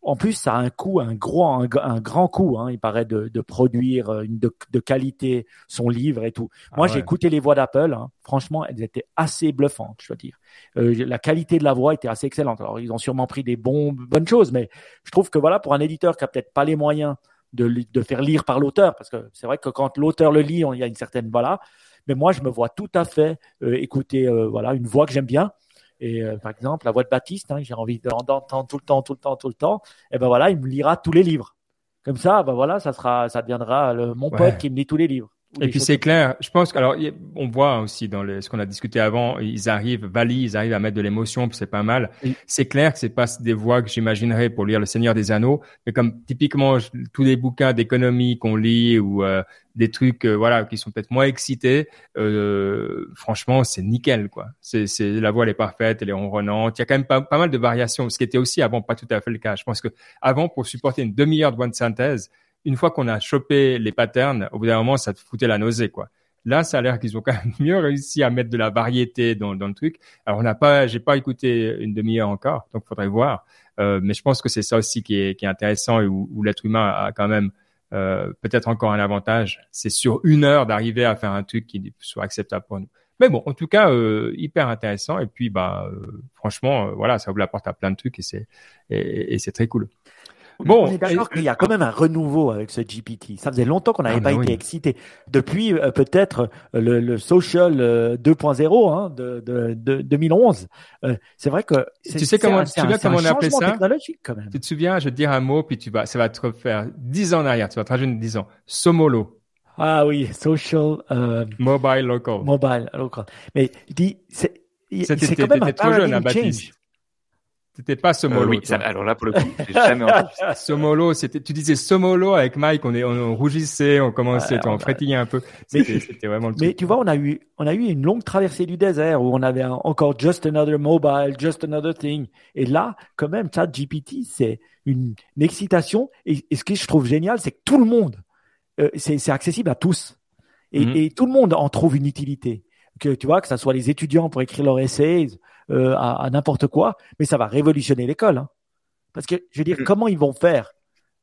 en plus, ça a un coût, un gros, un, grand coût. Hein, il paraît de, de produire euh, une de, de, qualité son livre et tout. Ah moi, j'ai écouté les voix d'Apple. Hein. franchement, elles étaient assez bluffantes, je dois dire. Euh, la qualité de la voix était assez excellente. Alors, ils ont sûrement pris des bons, bonnes choses, mais je trouve que voilà, pour un éditeur qui a peut-être pas les moyens de, de faire lire par l'auteur, parce que c'est vrai que quand l'auteur le lit, il y a une certaine voilà. Mais moi, je me vois tout à fait euh, écouter euh, voilà une voix que j'aime bien. Et euh, par exemple, la voix de Baptiste, hein, j'ai envie d'entendre tout le temps, tout le temps, tout le temps. Et ben voilà, il me lira tous les livres. Comme ça, bah voilà, ça sera, ça deviendra le, mon pote qui me lit tous les livres. Et puis c'est clair, je pense qu'alors on voit aussi dans les, ce qu'on a discuté avant, ils arrivent, Vali, ils arrivent à mettre de l'émotion, c'est pas mal. C'est clair que c'est pas des voix que j'imaginerais pour lire Le Seigneur des Anneaux, mais comme typiquement tous les bouquins d'économie qu'on lit ou euh, des trucs euh, voilà qui sont peut-être moins excités, euh, franchement c'est nickel quoi. C'est la voix elle est parfaite, elle est ronronnante. Il y a quand même pas, pas mal de variations, ce qui était aussi avant pas tout à fait le cas. Je pense que avant pour supporter une demi-heure de voix de synthèse une fois qu'on a chopé les patterns, au bout d'un moment, ça te foutait la nausée, quoi. Là, ça a l'air qu'ils ont quand même (laughs) mieux réussi à mettre de la variété dans, dans le truc. Alors, on n'a pas, j'ai pas écouté une demi-heure encore, donc faudrait voir. Euh, mais je pense que c'est ça aussi qui est, qui est intéressant et où, l'être humain a quand même euh, peut-être encore un avantage. C'est sur une heure d'arriver à faire un truc qui soit acceptable pour nous. Mais bon, en tout cas, euh, hyper intéressant. Et puis, bah, euh, franchement, euh, voilà, ça ouvre la porte à plein de trucs et c'est et c'est très cool. Bon, on est d'accord qu'il y a quand même un renouveau avec ce GPT. Ça faisait longtemps qu'on n'avait ah, pas été excité. Depuis euh, peut-être le, le, social 2.0 euh, hein, de, de, de, 2011. Euh, c'est vrai que tu sais comment, tu te souviens comment on appelait ça? quand même. Tu te souviens Je vais te dire un mot, puis tu vas, ça va te refaire 10 ans en arrière. Tu vas te rajouter 10 ans. Somolo. Ah oui, social. Euh, mobile local. Mobile local. Mais dis, c'est c'est quand même un trop jeune, hein, Baptiste. C'était pas Somolo. Euh, oui, alors là, pour le coup, j'ai jamais entendu (laughs) Somolo, c'était, tu disais Somolo avec Mike, on est, on, rougissait, on commençait, on frétillait un peu. C'était vraiment le Mais tu vois, on a eu, on a eu une longue traversée du désert où on avait encore just another mobile, just another thing. Et là, quand même, chat GPT, c'est une, excitation. Et, ce que je trouve génial, c'est que tout le monde, euh, c'est accessible à tous. Et, mm-hmm. et tout le monde en trouve une utilité. Que tu vois, que ça soit les étudiants pour écrire leurs essays, euh, à, n'importe quoi, mais ça va révolutionner l'école. Hein. Parce que, je veux dire, mm. comment ils vont faire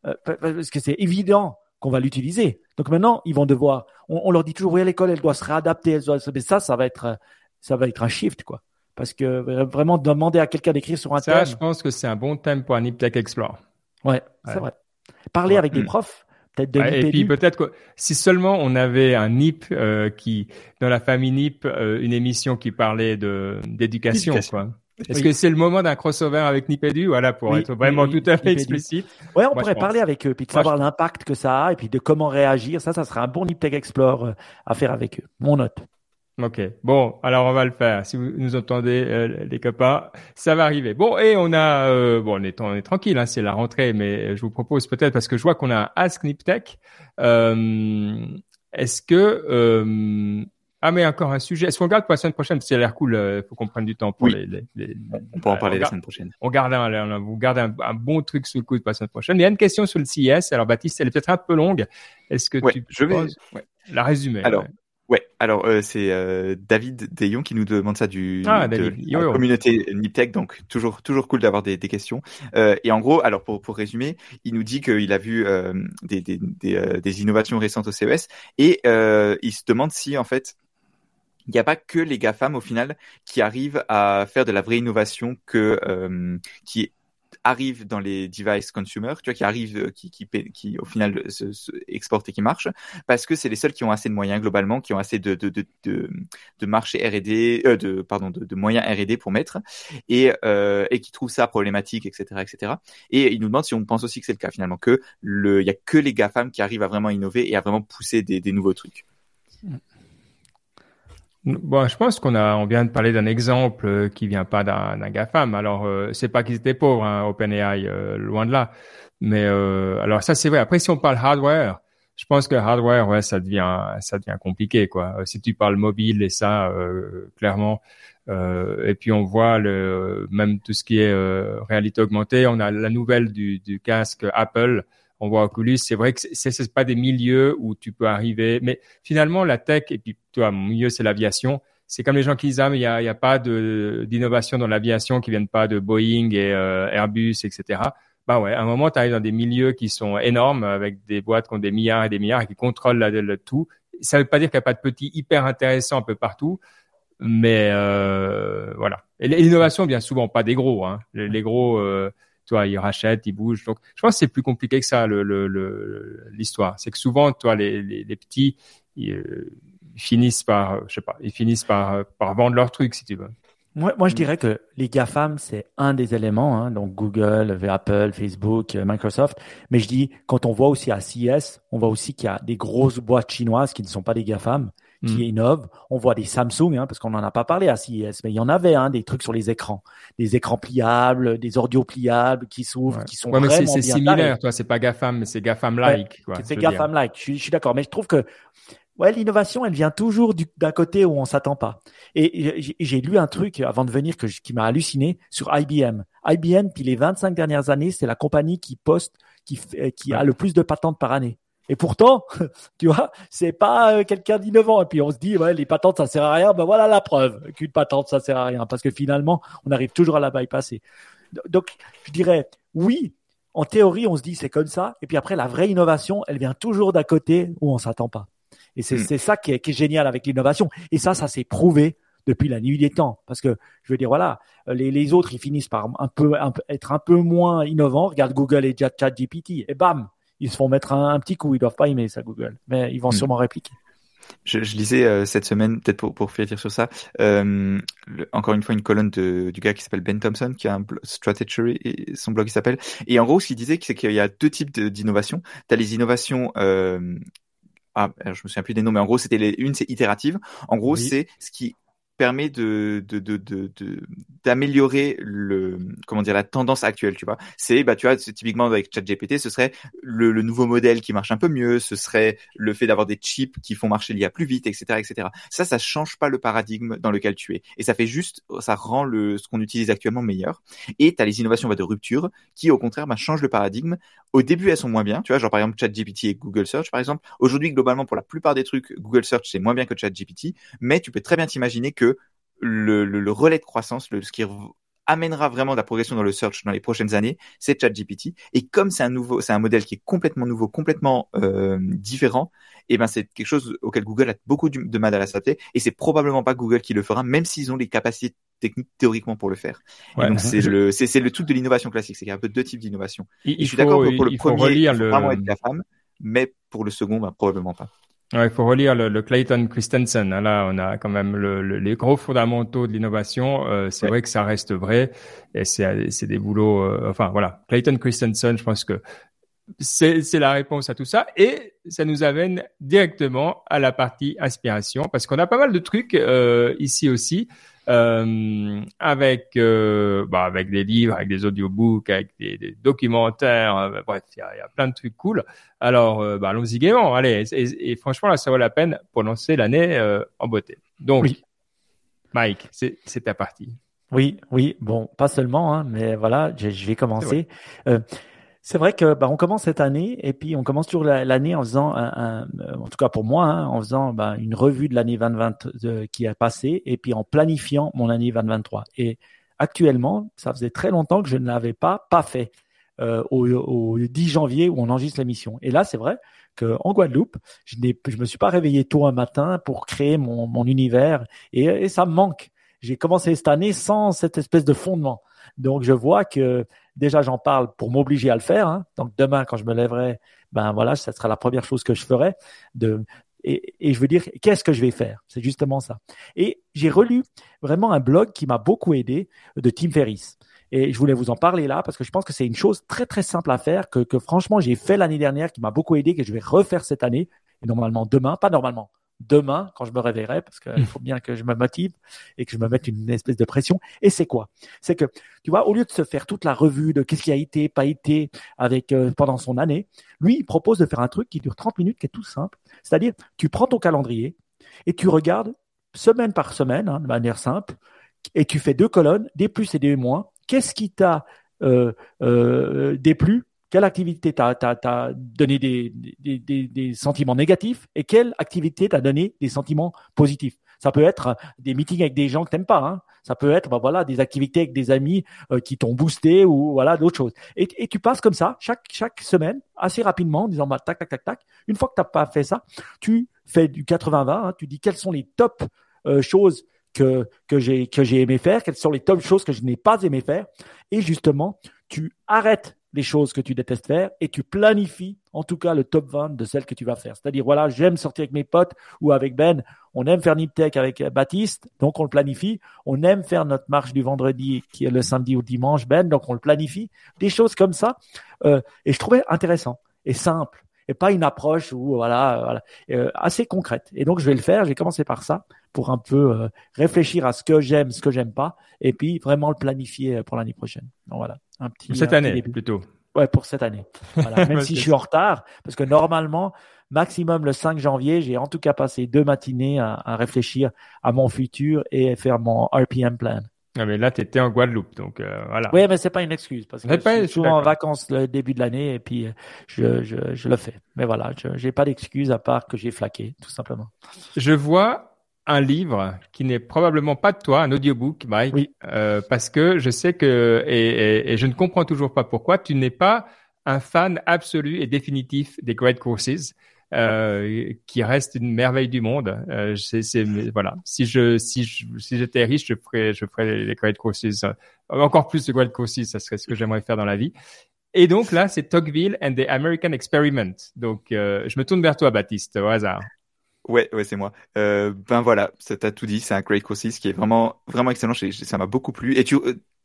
euh, Parce que c'est évident qu'on va l'utiliser. Donc maintenant, ils vont devoir. On, leur dit toujours, oui, l'école, elle doit se réadapter. mais ça, ça va être, ça va être un shift, quoi. Parce que vraiment demander à quelqu'un d'écrire sur un ça, thème. je pense que c'est un bon thème pour un Tech Explore. Ouais, c'est vrai. Parler avec des mm. profs, peut-être de Et puis peut-être que si seulement on avait un NIP euh, qui, dans la famille NIP, euh, une émission qui parlait de d'éducation, quoi. Est-ce que c'est le moment d'un crossover avec Nipedu, voilà, pour être vraiment tout à fait explicite Ouais, on pourrait parler avec eux, puis de savoir l'impact que ça a, et puis de comment réagir. Ça, ça serait un bon Nip Explore euh, à faire avec eux. Mon note. Ok, bon, alors on va le faire. Si vous nous entendez, euh, les copains, ça va arriver. Bon, et on a, euh, bon, on est, on est tranquille, hein, c'est la rentrée, mais je vous propose peut-être parce que je vois qu'on a un Ask Niptech. Euh, est-ce que euh, ah mais encore un sujet. Est-ce qu'on garde pour la semaine prochaine? Parce que ça a l'air cool. Il faut qu'on prenne du temps pour les, les, les, On peut en parler la semaine prochaine. On garde un, vous gardez un, bon truc sous le coude pour la semaine prochaine. Il y a une question sur le CIS. Alors Baptiste, elle est peut-être un peu longue. Est-ce que tu je vais ouais. la résumer Alors. Ouais, alors euh, c'est euh, David Deyon qui nous demande ça du ah, de la communauté Niptech, donc toujours toujours cool d'avoir des, des, questions. Euh, et en gros, alors pour pour résumer, il nous dit qu'il a vu euh, des des, euh, des, innovations récentes au CES et il se demande si en fait il n'y a pas que les GAFAM au final qui arrivent à faire de la vraie innovation que qui arrive dans les devices consumer, tu vois, qui arrive, euh, qui, qui, qui au final se, se exportent et qui marchent, parce que c'est les seuls qui ont assez de moyens globalement, qui ont assez de de de de, marché R&D, euh, de pardon, de, moyens R&D pour mettre, et euh, et qui trouvent ça problématique, etc., etc. Et il nous demande si on pense aussi que c'est le cas finalement, que le, il y a que les GAFAM qui arrivent à vraiment innover et à vraiment pousser des, des nouveaux trucs. Mm. Bon, je pense qu'on a, on vient de parler d'un exemple euh, qui vient pas d'un GAFAM. Alors, euh, c'est pas qu'ils étaient pauvres, hein, OpenAI, euh, loin de là. Mais euh, alors ça, c'est vrai. Après, si on parle hardware, je pense que hardware, ouais, ça devient, ça devient compliqué, quoi. Si tu parles mobile et ça, clairement. et puis on voit le, même tout ce qui est réalité augmentée. On a la nouvelle du, du casque Apple on voit Oculus, c'est vrai que c'est c'est pas des milieux où tu peux arriver, mais finalement la tech et puis toi mon milieu c'est l'aviation. C'est comme les gens qui disent ah mais il y a, pas d'innovation dans l'aviation qui viennent pas de Boeing et euh, Airbus etc. Bah ouais, à un moment tu arrives dans des milieux qui sont énormes avec des boîtes qui ont des milliards et des milliards et qui contrôlent le tout. Ça veut pas dire qu'il n'y a pas de petits hyper intéressants un peu partout, mais euh, voilà. Et l'innovation vient souvent pas des gros. Hein. Les, gros, euh, toi, ils rachètent, ils bougent. Donc, je pense que c'est plus compliqué que ça, l'histoire. Le, c'est que souvent, toi, les, les, les petits, ils, euh, finissent par, je sais pas, ils finissent par, par vendre leur truc, si tu veux. Moi, moi, je dirais que les GAFAM, c'est un des éléments, hein, donc Google, Apple, Facebook, Microsoft. Mais je dis, quand on voit aussi à CES, on voit aussi qu'il y a des grosses boîtes chinoises qui ne sont pas des GAFAM, qui mm. innovent. On voit des Samsung, hein, parce qu'on n'en a pas parlé à CES, mais il y en avait hein, des trucs sur les écrans, des écrans pliables, des audio pliables qui s'ouvrent, qui sont ouais, vraiment c'est similaire, toi, c'est pas GAFAM, mais c'est GAFAM-like. c'est GAFAM-like, je, je suis d'accord, mais je trouve que Ouais, l'innovation, elle vient toujours d'un côté où on s'attend pas. Et j'ai lu un truc avant de venir que, qui m'a halluciné sur IBM. IBM, puis les 25 dernières années, c'est la compagnie qui poste, qui, qui a le plus de patentes par année. Et pourtant, (laughs) tu vois, c'est pas euh, quelqu'un d'innovant. Et puis on se dit, ouais, les patentes, ça sert à rien. Ben voilà la preuve qu'une patente, ça sert à rien, parce que finalement, on arrive toujours à la bypasser. Donc, je dirais, oui, en théorie, on se dit c'est comme ça. Et puis après, la vraie innovation, elle vient toujours d'à côté où on s'attend pas. Et c'est mm. ça qui est, qui est, génial avec l'innovation. Et ça, ça s'est prouvé depuis la nuit des temps. Parce que je veux dire, voilà, les, les autres, ils finissent par un peu, être un peu moins innovants. Regarde Google et ChatGPT, et bam, ils se font mettre un, petit coup. Ils doivent pas aimer ça, Google, mais ils vont mm. sûrement répliquer. Je, je, lisais euh, cette semaine, peut-être pour, pour finir sur ça, euh, encore une fois une colonne de, du gars qui s'appelle Ben Thompson, qui a un Strategy, son blog il s'appelle. Et en gros, ce qu'il disait, c'est qu'il y a deux types d'innovations. Tu as les innovations euh, ah, je me souviens plus des noms, mais en gros, c'était les, une, c'est itérative. En gros, c'est ce qui permet de d'améliorer le comment dire la tendance actuelle tu vois. C'est bah tu vois typiquement avec ChatGPT ce serait le, nouveau modèle qui marche un peu mieux ce serait le fait d'avoir des chips qui font marcher l'IA plus vite etc etc ça ça change pas le paradigme dans lequel tu es. Et ça fait juste ça rend le ce qu'on utilise actuellement meilleur. Et tu as les innovations bah, de rupture qui au contraire bah, changent le paradigme. Au début elles sont moins bien tu vois genre par exemple ChatGPT et Google Search par exemple. Aujourd'hui globalement pour la plupart des trucs Google Search c'est moins bien que ChatGPT. Mais tu peux très bien t'imaginer que le, le, relais de croissance, le, ce qui amènera vraiment de la progression dans le search dans les prochaines années, c'est ChatGPT. Et comme c'est un nouveau, c'est un modèle qui est complètement nouveau, complètement euh, différent, et eh ben c'est quelque chose auquel Google a beaucoup de mal à s'adapter. Et c'est probablement pas Google qui le fera, même s'ils ont les capacités techniques théoriquement pour le faire. donc (laughs) c'est le c'est le truc de l'innovation classique, c'est qu'il y a un peu deux types d'innovation. Je suis d'accord que pour le premier, il faut vraiment être la femme, mais pour le second, ben, probablement pas. Ouais, il faut relire le, le Clayton Christensen. Hein, là, on a quand même le, les gros fondamentaux de l'innovation. Euh, c'est vrai que ça reste vrai et c'est des boulots. Euh, enfin, voilà, Clayton Christensen, je pense que c'est la réponse à tout ça et ça nous amène directement à la partie inspiration parce qu'on a pas mal de trucs euh, ici aussi euh, avec euh, bah, avec des livres, avec des audiobooks, avec des, des documentaires, euh, bref, il y a, y a, plein de trucs cool. Alors, bah, allons-y gaiement, allez. Et, et, franchement, là, ça vaut la peine pour lancer l'année en beauté. Donc, oui. Mike, c'est ta partie. Oui, oui, bon, pas seulement, hein, mais voilà, je, je vais commencer. Euh, c'est vrai que bah, on commence cette année et puis on commence toujours l'année en faisant, un, en tout cas pour moi, hein, en faisant bah, une revue de l'année 2020 euh, qui a passé et puis en planifiant mon année 2023. Et actuellement, ça faisait très longtemps que je ne l'avais pas pas fait euh, au, au, 10 janvier où on enregistre l'émission. Et là, c'est vrai que en Guadeloupe, je ne me suis pas réveillé tôt un matin pour créer mon, mon univers et, et ça me manque. J'ai commencé cette année sans cette espèce de fondement. Donc, je vois que déjà, j'en parle pour m'obliger à le faire. Hein. Donc, demain, quand je me lèverai, ben voilà, ça sera la première chose que je ferai. De, et, je veux dire, qu'est-ce que je vais faire? C'est justement ça. Et j'ai relu vraiment un blog qui m'a beaucoup aidé de Tim Ferriss. Et je voulais vous en parler là parce que je pense que c'est une chose très très simple à faire que, que franchement j'ai fait l'année dernière qui m'a beaucoup aidé que je vais refaire cette année et normalement demain, pas normalement, demain quand je me réveillerai, parce qu'il faut bien que je me motive et que je me mette une espèce de pression. Et c'est quoi? C'est que, tu vois, au lieu de se faire toute la revue de qu'est-ce qui a été, pas été avec euh, pendant son année, lui, il propose de faire un truc qui dure 30 minutes, qui est tout simple. C'est-à-dire, tu prends ton calendrier et tu regardes semaine par semaine, hein, de manière simple, et tu fais deux colonnes, des plus et des moins. Qu'est-ce qui t'a euh, euh, déplu? Quelle activité t'a donné des, des, des, des, sentiments négatifs et quelle activité t'a donné des sentiments positifs? Ça peut être des meetings avec des gens que t'aimes pas. Hein. Ça peut être bah, voilà des activités avec des amis euh, qui t'ont boosté ou voilà d'autres choses. Et, et, tu passes comme ça chaque chaque semaine assez rapidement en disant bah tac tac tac tac. Une fois que t'as pas fait ça, tu fais du 80-20. Hein. tu dis quelles sont les top euh, choses que que j'ai que j'ai aimé faire, quelles sont les top choses que je n'ai pas aimé faire, et justement tu arrêtes les choses que tu détestes faire et tu planifies en tout cas le top 20 de celles que tu vas faire. C'est-à-dire, voilà, j'aime sortir avec mes potes ou avec Ben, on aime faire Niptech avec Baptiste, donc on le planifie. On aime faire notre marche du vendredi qui est le samedi ou dimanche, Ben, donc on le planifie. Des choses comme ça. Euh, et je trouvais intéressant et simple et pas une approche où voilà, voilà euh, assez concrète. Et donc je vais le faire. J'ai commencé par ça pour un peu euh, réfléchir à ce que j'aime, ce que j'aime pas, et puis vraiment le planifier pour l'année prochaine. Donc voilà, un petit cette année plutôt. Ouais, pour cette année. Voilà. (laughs) Même si je suis en retard, parce que normalement, maximum le 5 janvier, j'ai en tout cas passé deux matinées à, à, réfléchir à mon futur et faire mon RPM plan. Ah mais là, tu étais en Guadeloupe, donc euh, voilà. Oui, mais c'est pas une excuse parce que je suis souvent en vacances le début de l'année et puis euh, je, je, je, le fais. Mais voilà, je j'ai pas d'excuse à part que j'ai flaqué, tout simplement. Je vois un livre qui n'est probablement pas de toi, un audiobook, Mike, oui. euh, parce que je sais que et, et, et, je ne comprends toujours pas pourquoi tu n'es pas un fan absolu et définitif des Great Courses euh, qui reste une merveille du monde. Euh, voilà. Si je, si je, si j'étais riche, je ferais, je ferais les Great Courses, euh, encore plus de Great Courses, ça serait ce que j'aimerais faire dans la vie. Et donc là, c'est Tocqueville and the American Experiment. Donc, je me tourne vers toi, Baptiste, au hasard. Ouais, ouais, c'est moi. Ben voilà, t'as tout dit. C'est un Great Courses qui est vraiment, vraiment excellent. Ça m'a beaucoup plu. Et tu,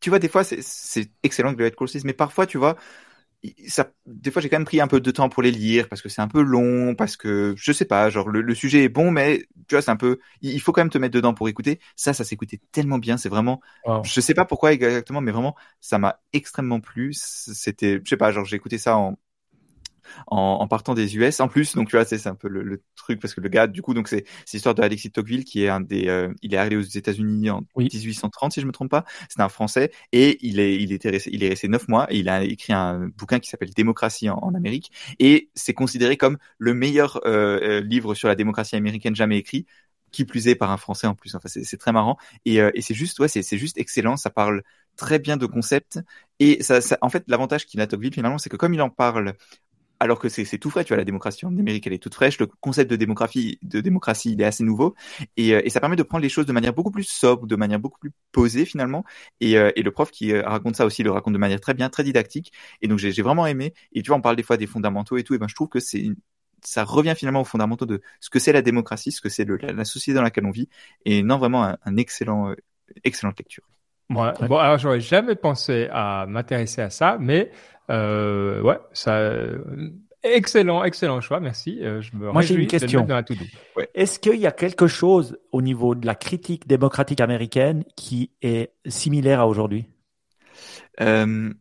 tu vois, des fois, c'est, c'est excellent Great Courses, mais parfois, tu vois, ça, des fois j'ai quand même pris un peu de temps pour les lire parce que c'est un peu long, parce que je sais pas, genre le, sujet est bon, mais tu vois c'est un peu, il faut quand même te mettre dedans pour écouter. Ça, ça s'écoutait tellement bien, c'est vraiment, je sais pas pourquoi exactement, mais vraiment ça m'a extrêmement plu. C'était, je sais pas, genre j'ai écouté ça en en, en, partant des US en plus. Donc tu vois, c'est un peu le, le, truc parce que le gars, du coup, donc c'est l'histoire de Alexis Tocqueville qui est un des, euh, il est arrivé aux États-Unis en 1830 si je me trompe pas. C'est un Français et il est, il était resté, il est resté neuf mois et il a écrit un bouquin qui s'appelle Démocratie en, en, Amérique et c'est considéré comme le meilleur euh, euh, livre sur la démocratie américaine jamais écrit qui plus est par un Français en plus. Enfin, c'est très marrant et, euh, et c'est juste, ouais, c'est juste excellent. Ça parle très bien de concepts et ça, ça en fait, l'avantage qu'il a Tocqueville finalement, c'est que comme il en parle alors que c'est tout frais, tu vois, la démocratie en Amérique, elle est toute fraîche, le concept de démocratie, de démocratie, il est assez nouveau, et, euh, et ça permet de prendre les choses de manière beaucoup plus sobre, de manière beaucoup plus posée finalement, et, euh, et le prof qui euh, raconte ça aussi le raconte de manière très bien, très didactique, et donc j'ai vraiment aimé, et tu vois, on parle des fois des fondamentaux et tout, et ben je trouve que c'est ça revient finalement aux fondamentaux de ce que c'est la démocratie, ce que c'est la société dans laquelle on vit, et non vraiment un, un excellent, excellente lecture. Ouais. Bon, alors j'aurais jamais pensé à m'intéresser à ça, mais euh, ouais, ça. Excellent, excellent choix, merci. Euh, je me Moi, j'ai une question. Ouais. Est-ce qu'il y a quelque chose au niveau de la critique démocratique américaine qui est similaire à aujourd'hui? Euh,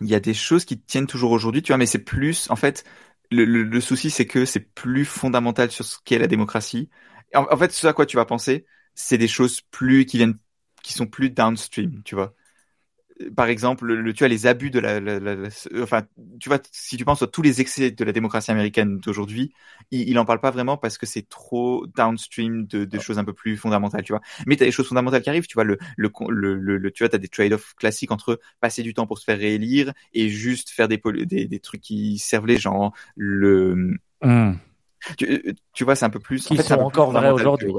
Il y a des choses qui tiennent toujours aujourd'hui, tu vois, mais c'est plus, en fait, le, le, le souci, c'est que c'est plus fondamental sur ce qu'est la démocratie. En, en, fait, ce à quoi tu vas penser, c'est des choses plus qui viennent, qui sont plus downstream, tu vois par exemple, le, tu as les abus de la, la, la, enfin, tu vois, si tu penses à tous les excès de la démocratie américaine d'aujourd'hui, il, il en parle pas vraiment parce que c'est trop downstream de, de, choses un peu plus fondamentales, tu vois. Mais tu as des choses fondamentales qui arrivent, tu vois, le, le, le, le tu vois, as des trade-offs classiques entre passer du temps pour se faire réélire et juste faire des, des, des trucs qui servent les gens, le, mm. tu, tu, vois, c'est un peu plus. Qui en fait, sont encore vrais aujourd'hui.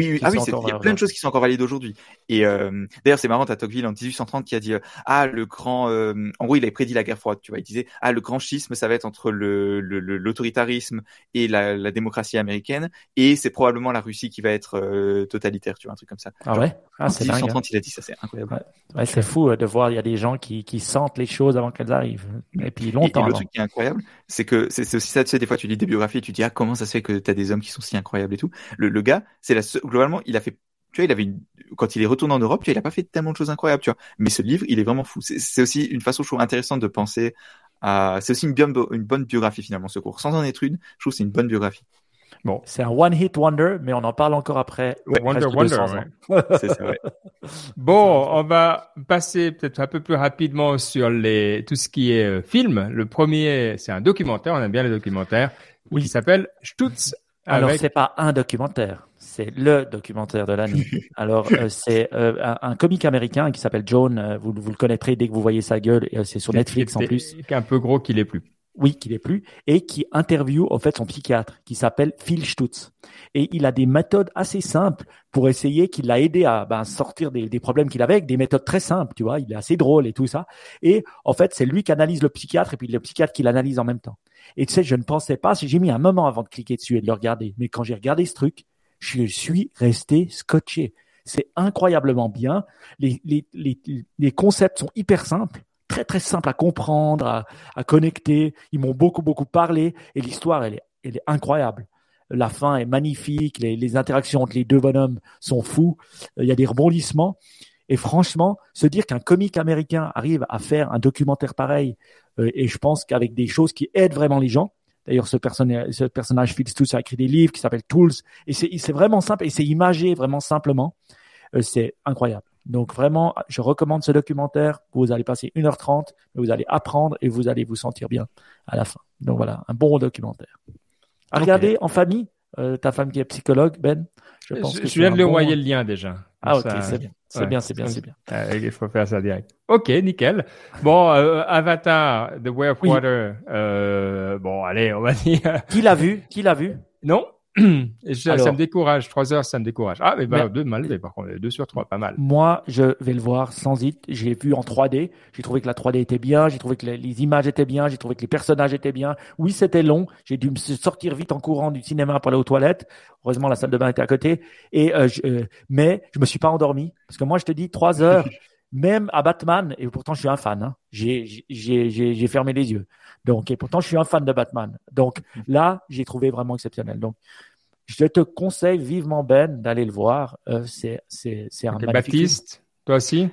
Oui, oui. ah oui, il y a plein de choses qui sont encore valides aujourd'hui. Et euh, d'ailleurs, c'est marrant, t'as Tocqueville en 1830 qui a dit euh, ah le grand, euh, en gros, il avait prédit la guerre froide. Tu vois, il disait ah le grand schisme, ça va être entre le l'autoritarisme et la, la, démocratie américaine, et c'est probablement la Russie qui va être euh, totalitaire. Tu vois, un truc comme ça. Ah ouais? Ah, c'est 1830, hein. il a dit ça, c'est incroyable. Ouais, ouais c'est fou euh, de voir il y a des gens qui qui sentent les choses avant qu'elles arrivent. Et puis longtemps. Et, le truc qui est incroyable, c'est que c'est aussi ça. Tu sais, des fois, tu lis des biographies, et tu dis ah comment ça se fait que t'as des hommes qui sont si incroyables et tout. Le, le gars, c'est la globalement, il a fait, tu vois, il avait une, quand il est retourné en Europe, tu vois, il a pas fait tellement de choses incroyables, tu vois. Mais ce livre, il est vraiment fou. C'est aussi une façon, je trouve, intéressante de penser à, c'est aussi une, une bonne biographie, finalement, ce cours. Sans en être une, je trouve que c'est une bonne biographie. Bon. C'est un one hit wonder, mais on en parle encore après. Ouais, wonder, wonder. Ouais. (laughs) c'est ça, ouais. (laughs) Bon, on va passer peut-être un peu plus rapidement sur les, tout ce qui est euh, film. Le premier, c'est un documentaire. On aime bien les documentaires. Oui. Qui s'appelle Stutz. Alors, c'est pas un documentaire c'est le documentaire de l'année. (laughs) Alors, euh, c'est euh, un, un, comique américain qui s'appelle John. Euh, vous, vous, le connaîtrez dès que vous voyez sa gueule. c'est sur Netflix en plus. Qui est un peu gros qu'il est plus. Oui, qu'il est plus, et qui interviewe en fait son psychiatre, qui s'appelle Phil Stutz. Et il a des méthodes assez simples pour essayer, qu'il l'a aidé à ben, sortir des, des problèmes qu'il avait, avec des méthodes très simples, tu vois. Il est assez drôle et tout ça. Et en fait, c'est lui qui analyse le psychiatre et puis le psychiatre qui l'analyse en même temps. Et tu sais, je ne pensais pas, j'ai mis un moment avant de cliquer dessus et de le regarder. Mais quand j'ai regardé ce truc, je suis resté scotché. C'est incroyablement bien. Les, les, les, les concepts sont hyper simples très très simple à comprendre, à, à connecter. Ils m'ont beaucoup beaucoup parlé et l'histoire elle est, elle est incroyable. La fin est magnifique, les, les interactions entre les deux bonhommes sont fous. Il y a des rebondissements et franchement, se dire qu'un comique américain arrive à faire un documentaire pareil euh, et je pense qu'avec des choses qui aident vraiment les gens. D'ailleurs, ce personnage, ce personnage Phil Stutz a écrit des livres qui s'appellent Tools et c'est vraiment simple et c'est imagé vraiment simplement. Euh, c'est incroyable. Donc vraiment, je recommande ce documentaire. Vous allez passer 1h30, mais vous allez apprendre et vous allez vous sentir bien à la fin. Donc voilà, un bon documentaire. À regarder en famille, euh, ta femme qui est psychologue, Ben. Je, pense je, que je viens de lui envoyer le lien déjà. Ah ok, c'est bien. C'est bien, c'est bien, c'est bien. Euh, il faut faire ça direct. Ok, nickel. Bon, euh, Avatar, The Way of Water. Bon, allez, on va dire. Qui l'a vu? Qui l'a vu? Non? (clears throat) ça, me décourage. Trois heures, ça me décourage. Ah, mais, bah, deux mal, par contre, deux sur trois, pas mal. Moi, je vais le voir sans hit. J'ai vu en 3D. J'ai trouvé que la 3D était bien. J'ai trouvé que les, images étaient bien. J'ai trouvé que les personnages étaient bien. Oui, c'était long. J'ai dû me sortir vite en courant du cinéma pour aller aux toilettes. Heureusement, la salle de bain était à côté. Et euh, je, euh, mais je me suis pas endormi parce que moi, je te dis trois heures. (laughs) même à Batman, et pourtant je suis un fan, hein, j'ai fermé les yeux. Donc, et pourtant je suis un fan de Batman. Donc là, j'ai trouvé vraiment exceptionnel. Donc, je te conseille vivement Ben d'aller le voir. Euh, c'est c'est c'est un okay, Baptiste, toi aussi?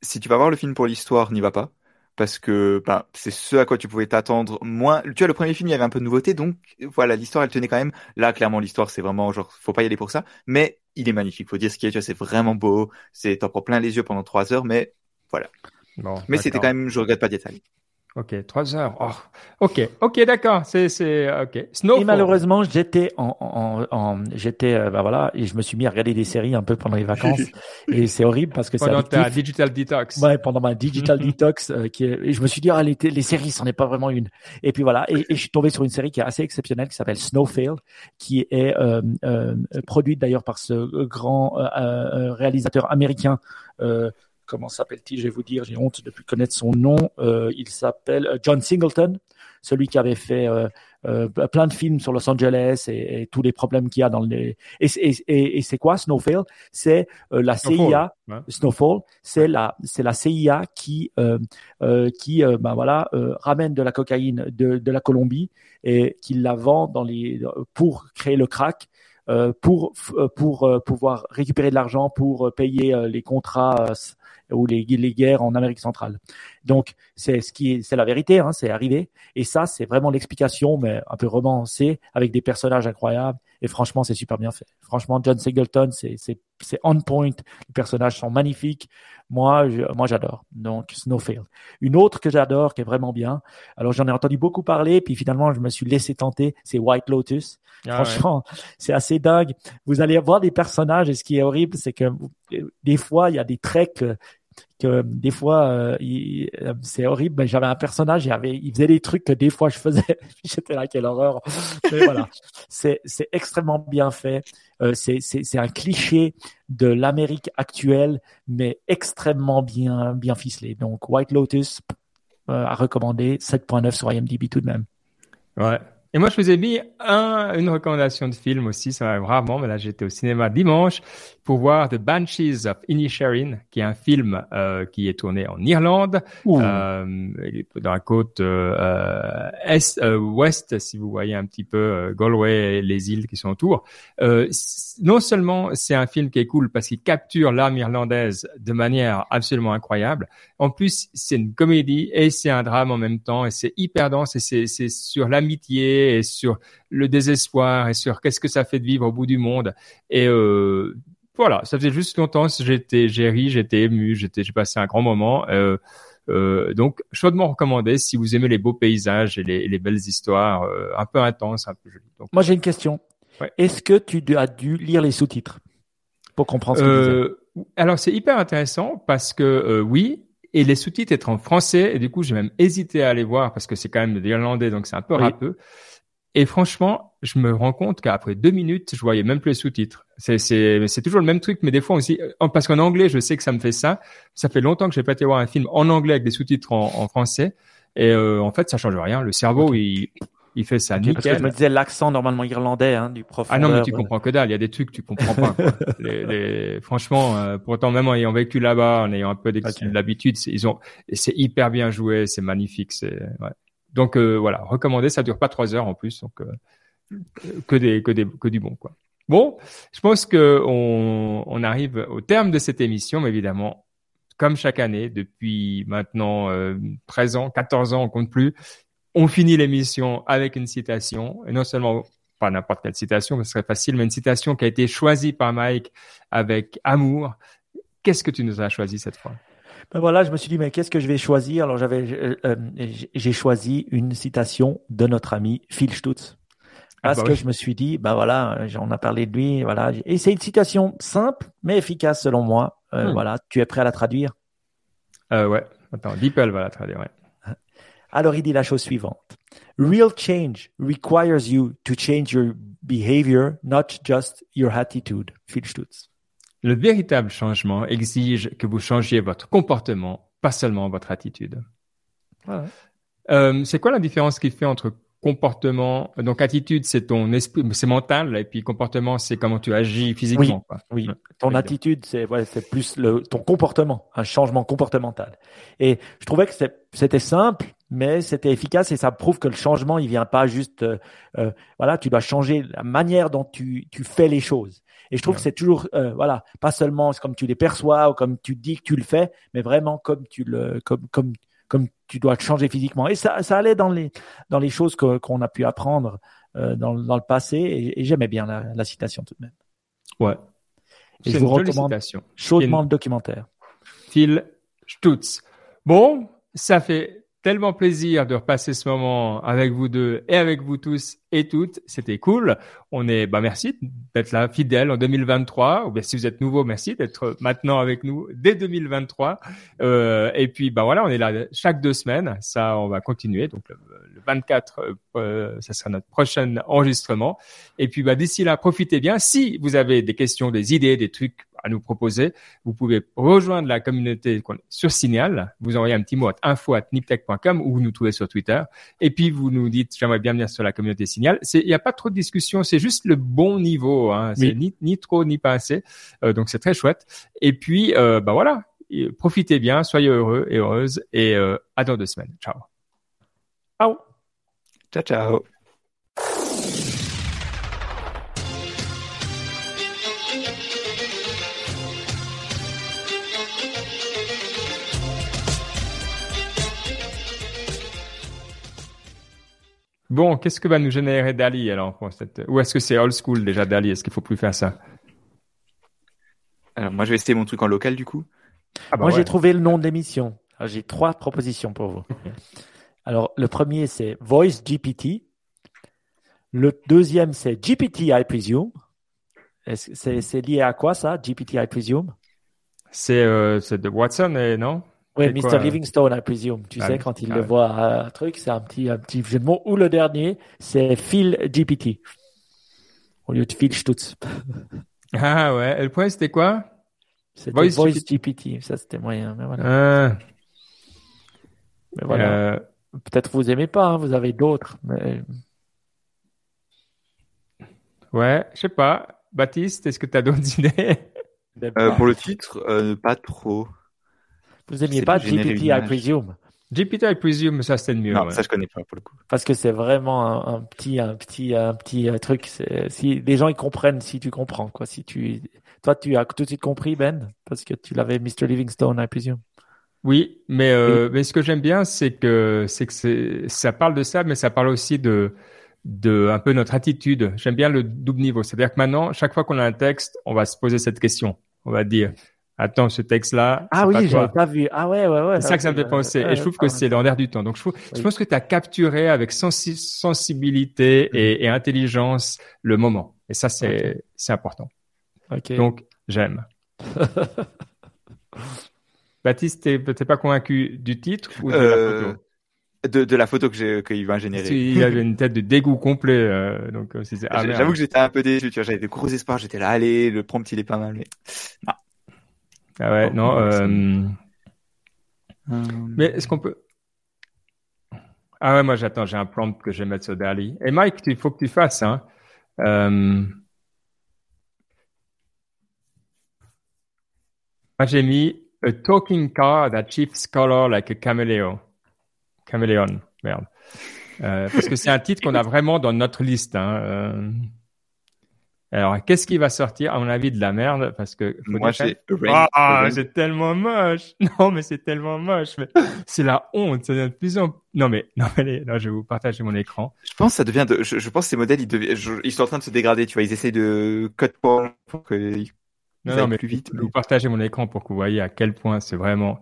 Si, tu vas voir le film pour l'histoire, n'y va pas parce que bah, c'est ce à quoi tu pouvais t'attendre moins. Tu vois, le premier film, il y avait un peu de nouveauté, donc voilà, l'histoire, elle tenait quand même. Là, clairement, l'histoire, c'est vraiment genre, faut pas y aller pour ça, mais il est magnifique. Faut dire ce qui est, tu vois, c'est vraiment beau. C'est t'en prends plein les yeux pendant trois heures, mais voilà. Bon, mais c'était quand même, je regrette pas d'y être allé. Ok, trois heures. Oh. Ok, ok, d'accord. C'est, c'est, ok. Snowfall. Et malheureusement, j'étais en, en, en j'étais, euh, bah voilà, et je me suis mis à regarder des séries un peu pendant les vacances. (laughs) et c'est horrible parce que c'est pendant ta digital detox. Ouais, pendant ma digital (laughs) detox, euh, qui est, et je me suis dit, ah, les, les séries, c'en est pas vraiment une. Et puis voilà, et, et, je suis tombé sur une série qui est assez exceptionnelle, qui s'appelle Snowfield, qui est euh, euh, produite d'ailleurs par ce grand euh, réalisateur américain. Euh, comment s'appelle-t-il? Je vais vous dire, j'ai honte de plus connaître son nom. Euh, il s'appelle euh, John Singleton, celui qui avait fait euh, euh, plein de films sur Los Angeles et, et tous les problèmes qu'il y a dans les. Et, et, et c'est quoi Snowfall C'est euh, la CIA. Snowfall, c'est la c'est la CIA qui qui ben voilà ramène de la cocaïne de, de la Colombie et qui la vend dans les pour créer le crack pour pour pouvoir récupérer de l'argent pour payer les contrats ou les, les guerres en Amérique centrale. Donc c'est ce qui c'est la vérité, hein, c'est arrivé. Et ça c'est vraiment l'explication, mais un peu romancée avec des personnages incroyables. Et franchement c'est super bien fait. Franchement John Singleton c'est c'est c'est on point. Les personnages sont magnifiques. Moi moi j'adore. Donc Snowfield. Une autre que j'adore qui est vraiment bien. Alors j'en ai entendu beaucoup parler, puis finalement je me suis laissé tenter. C'est White Lotus. Ah franchement c'est assez dingue. Vous allez voir des personnages et ce qui est horrible c'est que des fois il y a des traits que des fois euh, euh, c'est horrible mais j'avais un personnage il faisait des trucs que des fois je faisais. (laughs) J'étais là quelle horreur. Mais voilà. C'est extrêmement bien fait. Euh, c'est un cliché de l'Amérique actuelle mais extrêmement bien bien ficelé. Donc White Lotus à recommander. 7.9 sur IMDb tout de même. Ouais. Et moi, je vous ai mis un, une recommandation de film aussi, ça arrive rarement, mais là, j'étais au cinéma dimanche pour voir The Banshees of Inisherin, qui est un film euh, qui est tourné en Irlande, euh, dans la côte euh, est, euh, ouest, si vous voyez un petit peu euh, Galway et les îles qui sont autour. Euh, non seulement c'est un film qui est cool parce qu'il capture l'âme irlandaise de manière absolument incroyable, en plus c'est une comédie et c'est un drame en même temps et c'est hyper dense et c'est sur l'amitié et sur le désespoir et sur qu'est-ce que ça fait de vivre au bout du monde et euh, voilà, ça faisait juste longtemps j'étais, j'ai ri, j'étais ému, j'étais, j'ai passé un grand moment. Euh, euh, donc, chaudement recommandé si vous aimez les beaux paysages et les, les belles histoires, euh, un peu intenses, un peu jolies. Donc, Moi, j'ai une question. Ouais. Est-ce que tu as dû lire les sous-titres pour comprendre ce que euh, Alors, c'est hyper intéressant parce que euh, oui, et les sous-titres étaient en français et du coup j'ai même hésité à aller voir parce que c'est quand même de l'irlandais donc c'est un peu oui. Et franchement, je me rends compte qu'après deux minutes, je voyais même plus les sous-titres. C'est, c'est, c'est toujours le même truc, mais des fois aussi, parce qu'en anglais, je sais que ça me fait ça. Ça fait longtemps que j'ai pas été voir un film en anglais avec des sous-titres en, en français. Et euh, en fait, ça change rien. Le cerveau, il, il fait ça nickel. Parce que je me disais l'accent normalement irlandais hein, du prof. Ah non, mais tu comprends que dalle. Il y a des trucs que tu comprends pas. (laughs) les, les... Franchement, euh, pourtant même en ayant vécu là-bas, en ayant un peu d'habitude, okay. ils ont, c'est hyper bien joué, c'est magnifique. C'est ouais. Donc euh, voilà, recommandé. Ça dure pas trois heures en plus, donc euh, que des que des que du bon quoi. Bon, je pense que on, on arrive au terme de cette émission, mais évidemment, comme chaque année, depuis maintenant euh, 13 ans, 14 ans, on compte plus, on finit l'émission avec une citation, et non seulement pas n'importe quelle citation, ce serait facile, mais une citation qui a été choisie par Mike avec amour. Qu'est-ce que tu nous as choisi cette fois? Ben voilà, je me suis dit, mais qu'est-ce que je vais choisir? Alors, j'avais, euh, euh, j'ai choisi une citation de notre ami Phil Stutz. Parce ah bah que oui. je me suis dit, ben voilà, on a parlé de lui, voilà. Et c'est une citation simple, mais efficace selon moi. Euh, hmm. Voilà, tu es prêt à la traduire? Euh, Ouais, attends, Beeple va la traduire, ouais. (laughs) Alors, il dit la chose suivante. Real change requires you to change your behavior, not just your attitude. Phil Stutz. Le véritable changement exige que vous changiez votre comportement, pas seulement votre attitude. Ouais. Euh, c'est quoi la différence qui fait entre comportement Donc attitude, c'est ton esprit, c'est mental, et puis comportement, c'est comment tu agis physiquement. Oui, quoi. oui. ton attitude, c'est ouais, c'est plus le ton comportement, un changement comportemental. Et je trouvais que c'était simple, mais c'était efficace et ça prouve que le changement, il vient pas juste, euh, euh, voilà, tu dois changer la manière dont tu tu fais les choses. Et je trouve ouais. que c'est toujours, euh, voilà, pas seulement comme tu les perçois ou comme tu dis que tu le fais, mais vraiment comme tu le, comme, comme, comme tu dois te changer physiquement. Et ça, ça allait dans les, dans les choses qu'on qu a pu apprendre euh, dans, dans, le passé. Et, et j'aimais bien la, la, citation tout de même. Ouais. Et je vous recommande chaudement le documentaire. Phil Stutz. Bon, ça fait tellement plaisir de repasser ce moment avec vous deux et avec vous tous et toutes. C'était cool. On est, bah, merci d'être là, fidèle en 2023. Ou bien si vous êtes nouveau, merci d'être maintenant avec nous dès 2023. Euh, et puis, bah voilà, on est là chaque deux semaines. Ça, on va continuer. Donc, le, le 24, euh, ça sera notre prochain enregistrement. Et puis, bah, d'ici là, profitez bien. Si vous avez des questions, des idées, des trucs à nous proposer, vous pouvez rejoindre la communauté sur Signal. Vous envoyez un petit mot à info@niptech.com ou vous nous trouvez sur Twitter. Et puis vous nous dites j'aimerais bien venir sur la communauté Signal. Il n'y a pas trop de discussion, c'est juste le bon niveau. Hein. C'est oui. ni, ni, trop ni pas assez. Euh, donc c'est très chouette. Et puis euh, bah voilà, profitez bien, soyez heureux et heureuses et euh, à dans deux semaines. Ciao. Ciao. Ciao ciao. Bon, qu'est-ce que va nous générer Dali alors pour cette... Ou est-ce que c'est old school déjà Dali? Est-ce qu'il faut plus faire ça? Alors moi, je vais essayer mon truc en local du coup. Ah bah moi, ouais. j'ai trouvé le nom de l'émission. J'ai trois propositions pour vous. (laughs) alors, le premier, c'est Voice GPT. Le deuxième, c'est GPT, I presume. C'est lié à quoi ça, GPT, I presume? C'est euh, de Watson, et non? Oui, Mr. Quoi, Livingstone, I presume. Tu ah, sais, quand il ah, le voit un truc, c'est un petit, un petit jeu de mots. Ou le dernier, c'est Phil GPT. Au lieu de Phil Stutz. (laughs) Ah ouais. Et le point, c'était quoi? C'était Voice, Voice GPT. Ça, c'était moyen. Mais voilà. Ah. Mais voilà. Euh... Peut-être vous aimez pas, hein, vous avez d'autres. Mais... Ouais, je sais pas. Baptiste, est-ce que tu as d'autres (laughs) idées? Euh, pour le titre, euh, pas trop. Vous aimiez pas GPT, I presume GPT, I presume, ça c'était mieux. Non, ouais. ça je connais pas pour le coup. Parce que c'est vraiment un, un, petit, un petit, un petit euh, truc. Si les gens ils comprennent, si tu comprends quoi. Si tu, toi tu as tout de suite compris Ben, parce que tu l'avais Mr Livingstone, I presume. Oui, mais euh, oui. mais ce que j'aime bien, c'est que c'est que c'est ça parle de ça, mais ça parle aussi de de un peu notre attitude. J'aime bien le double niveau, c'est-à-dire que maintenant, chaque fois qu'on a un texte, on va se poser cette question. On va dire attends, ce texte-là. Ah oui, j'avais pas vu. Ah ouais, ouais, ouais. C'est ça que ça me fait penser. et je trouve que c'est dans l'air du temps. Donc, je, trouve, oui. je pense que tu as capturé avec sensi sensibilité mm. et, et, intelligence le moment. Et ça, c'est okay. important. Okay. Donc, j'aime. (laughs) Baptiste, t'es pas convaincu du titre ou de Euh, la photo? De, de la photo que j'ai qu'il va générer. qu'il avait une tête de dégoût complet. euh, donc, euh, ah. J'avoue que j'étais un peu déçu, tu vois, j'avais de gros espoirs, j'étais là, allez, le prompt il est pas mal, mais. Ah ouais, Oh, non. ça- euh, Mais est-ce qu'on peut. Ah ouais, moi j'attends, j'ai un prompt que je vais mettre sur Dali. Et Mike, il faut que tu fasses. Hein. Euh, Moi j'ai mis A talking car that shifts color like a chameleon. Caméléon, merde. Euh, parce que c'est un titre qu'on a vraiment dans notre liste. Hein. Alors, qu'est-ce qui va sortir À mon avis, de la merde, parce que faut Moi, j'ai ah, c'est tellement moche. (laughs) Non, mais c'est tellement moche. Mais c'est la honte. Ça devient de plus en Non, mais non, mais allez, non, je vais vous partager mon écran. Je pense que ça devient de, je, je pense que ces modèles, ils, devi- je- ils sont en train de se dégrader, tu vois, ils essayent de cut pour, pour que, ils Non, non, mais plus vite. je vais vous partager mon écran pour que vous voyez à quel point c'est vraiment.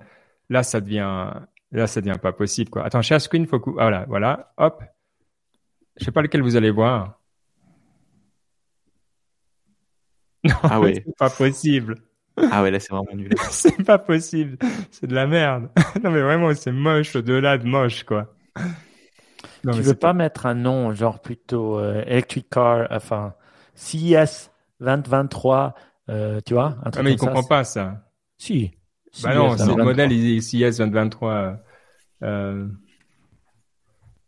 Là, ça devient. Là, ça devient pas possible, quoi. Attends, share screen, faut que. Ah, voilà, voilà. Hop. Je sais pas lequel vous allez voir. Non, Ah ouais. (laughs) c'est pas possible. Ah ouais, là, c'est vraiment nul. (laughs) c'est pas possible. C'est de la merde. (laughs) non, mais vraiment, c'est moche au-delà de moche, quoi. Non, tu veux pas mettre un nom, genre plutôt euh, Electric Car, enfin CES 2023, euh, tu vois un Ah, mais il comprend pas ça. Si. Bah CES non, c'est le 2023. modèle ICS 2023. Euh, euh,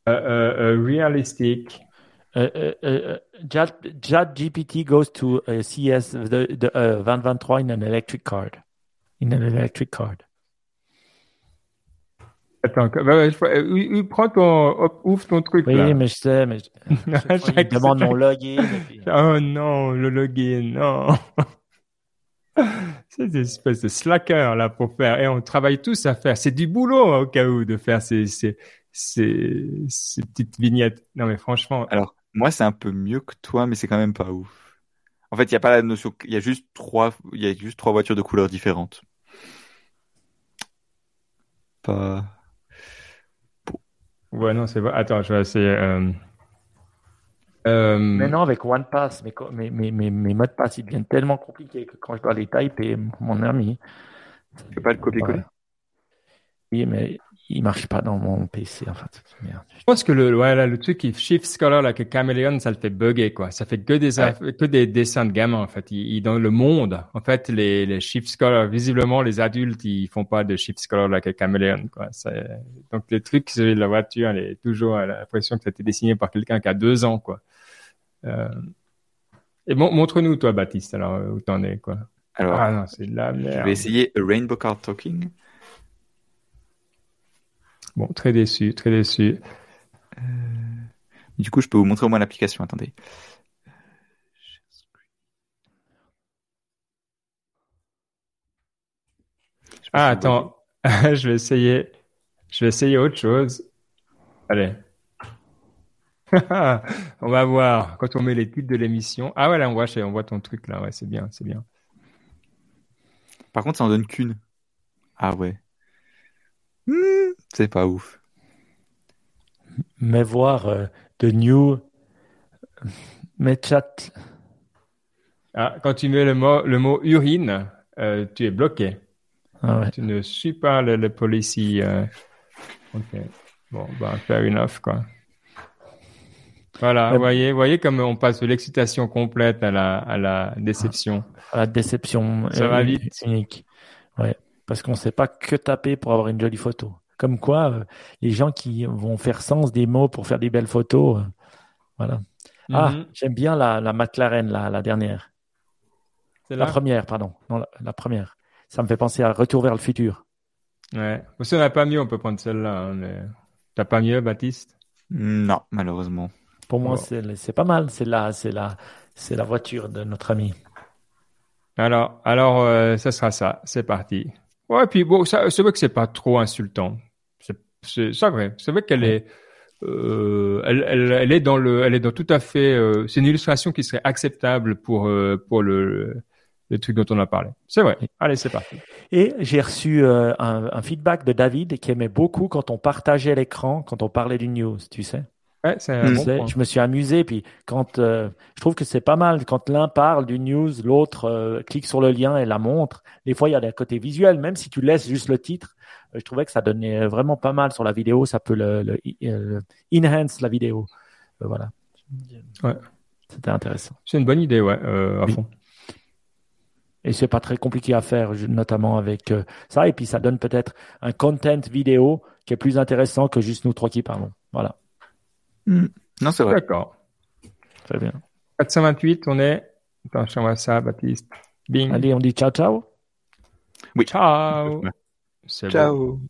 euh, euh, realistic. Euh, euh, euh, Chat, GPT goes to uh, CES de, de, euh, 2023 in an electric car. In an electric car. Attends, bah, je- euh, prends ton, ouvre ton truc Oui, là. mais je sais, mais je, (laughs) À il demande mon login. puis- Oh non, le login, non. (laughs) C'est des espèces de slackers là pour faire. Et on travaille tous à faire. C'est du boulot hein, au cas où de faire ces, ces, ces, ces petites vignettes. Non mais franchement, Alors, moi, c'est un peu mieux que toi, mais c'est quand même pas ouf. En fait, il y a pas la notion, il y a juste trois, il y a juste trois voitures de couleurs différentes. Pas. ouais non c'est vrai. Attends, je vais essayer. Euh... Euh... Maintenant, avec OnePass, mes, mes, mes, mes, mes mots de passe, ils deviennent tellement compliqués que quand je dois les typer, mon ami, Tu peux pas le copier-coller? Ouais. oui, mais il marche pas dans mon PC, en fait. Merde. Je pense que le, ouais, là, le truc qui shift color like a chameleon, ça le fait bugger, quoi. Ça fait que des, Ouais. que des dessins de gamins, en fait. Il, il- dans le monde, en fait, les, les shift color, visiblement, les adultes, ils font pas de shift color like a chameleon, quoi. Donc, le truc, celui de la voiture, elle est toujours à l'impression que ça a été dessiné par quelqu'un qui a deux ans, quoi. Euh... Et bon, montre-nous, toi, Baptiste, alors, où t'en es, quoi. Alors, Ah non, c'est de la je vais essayer a Rainbow Car Talking. Bon, très déçu, très déçu. Du coup, je peux vous montrer au moins l'application. Attendez. Ah, attends, (laughs) je vais essayer, je vais essayer autre chose. Allez. (laughs) on va voir quand on met les titres de l'émission. Ah ouais, là, on voit, on voit ton truc là. Ouais, c'est bien, c'est bien. Par contre, ça en donne qu'une. Ah ouais. Hmm, c'est pas ouf. Mais voir euh, de new, mes chats, Ah, quand tu mets le mot, le mot urine, euh, tu es bloqué. ah ouais. Tu ne suis pas le, le policy. euh. Ok. Bon, bah, fair enough, quoi. Voilà, vous voyez, voyez comme on passe de l'excitation complète à la, à la déception. À la déception Ça va euh, vite. unique. Ouais, parce qu'on sait pas que taper pour avoir une jolie photo. Comme quoi, euh, les gens qui vont faire sens des mots pour faire des belles photos, euh, voilà. Ah, Mhm. j'aime bien la, la McLaren, la, la dernière. C'est La première, pardon. Non, la, la première. Ça me fait penser à Retour vers le futur. Ouais. Si on n'a pas mieux, on peut prendre celle-là. hein, mais... T'as pas mieux, Baptiste? Non, malheureusement. Pour moi, Oh. c'est c'est pas mal. C'est la, c'est la, c'est la voiture de notre ami. Alors, alors, euh, ça sera ça. C'est parti. Ouais, puis bon, ça, c'est vrai que c'est pas trop insultant. C'est, c'est, c'est vrai. C'est vrai qu'elle est, euh, elle, elle, elle est dans le, elle est dans tout à fait. euh, c'est une illustration qui serait acceptable pour euh, pour le le truc dont on a parlé. C'est vrai. Allez, c'est parti. Et j'ai reçu euh, un, un feedback de David qui aimait beaucoup quand on partageait l'écran, quand on parlait du news, tu sais. Ouais, c'est un Je bon sais, point. je me suis amusé. Puis quand euh, je trouve que c'est pas mal quand l'un parle du news, l'autre euh, clique sur le lien et la montre. Des fois, il y a des côtés visuels, même si tu laisses juste le titre. euh, je trouvais que ça donnait vraiment pas mal sur la vidéo. Ça peut le, le- enhance la vidéo. Euh, voilà. Ouais. C'était intéressant. C'est une bonne idée, ouais, euh, à Oui. fond. Et c'est pas très compliqué à faire, notamment avec euh, ça. Et puis ça donne peut-être un content vidéo qui est plus intéressant que juste nous trois qui parlons. Voilà. Non, c'est vrai. D'accord. Très bien. 428, on est. Attends, je t'envoie ça, Baptiste. Bing. Allez, on dit ciao ciao. Oui. Ciao. C'est bon. Ciao.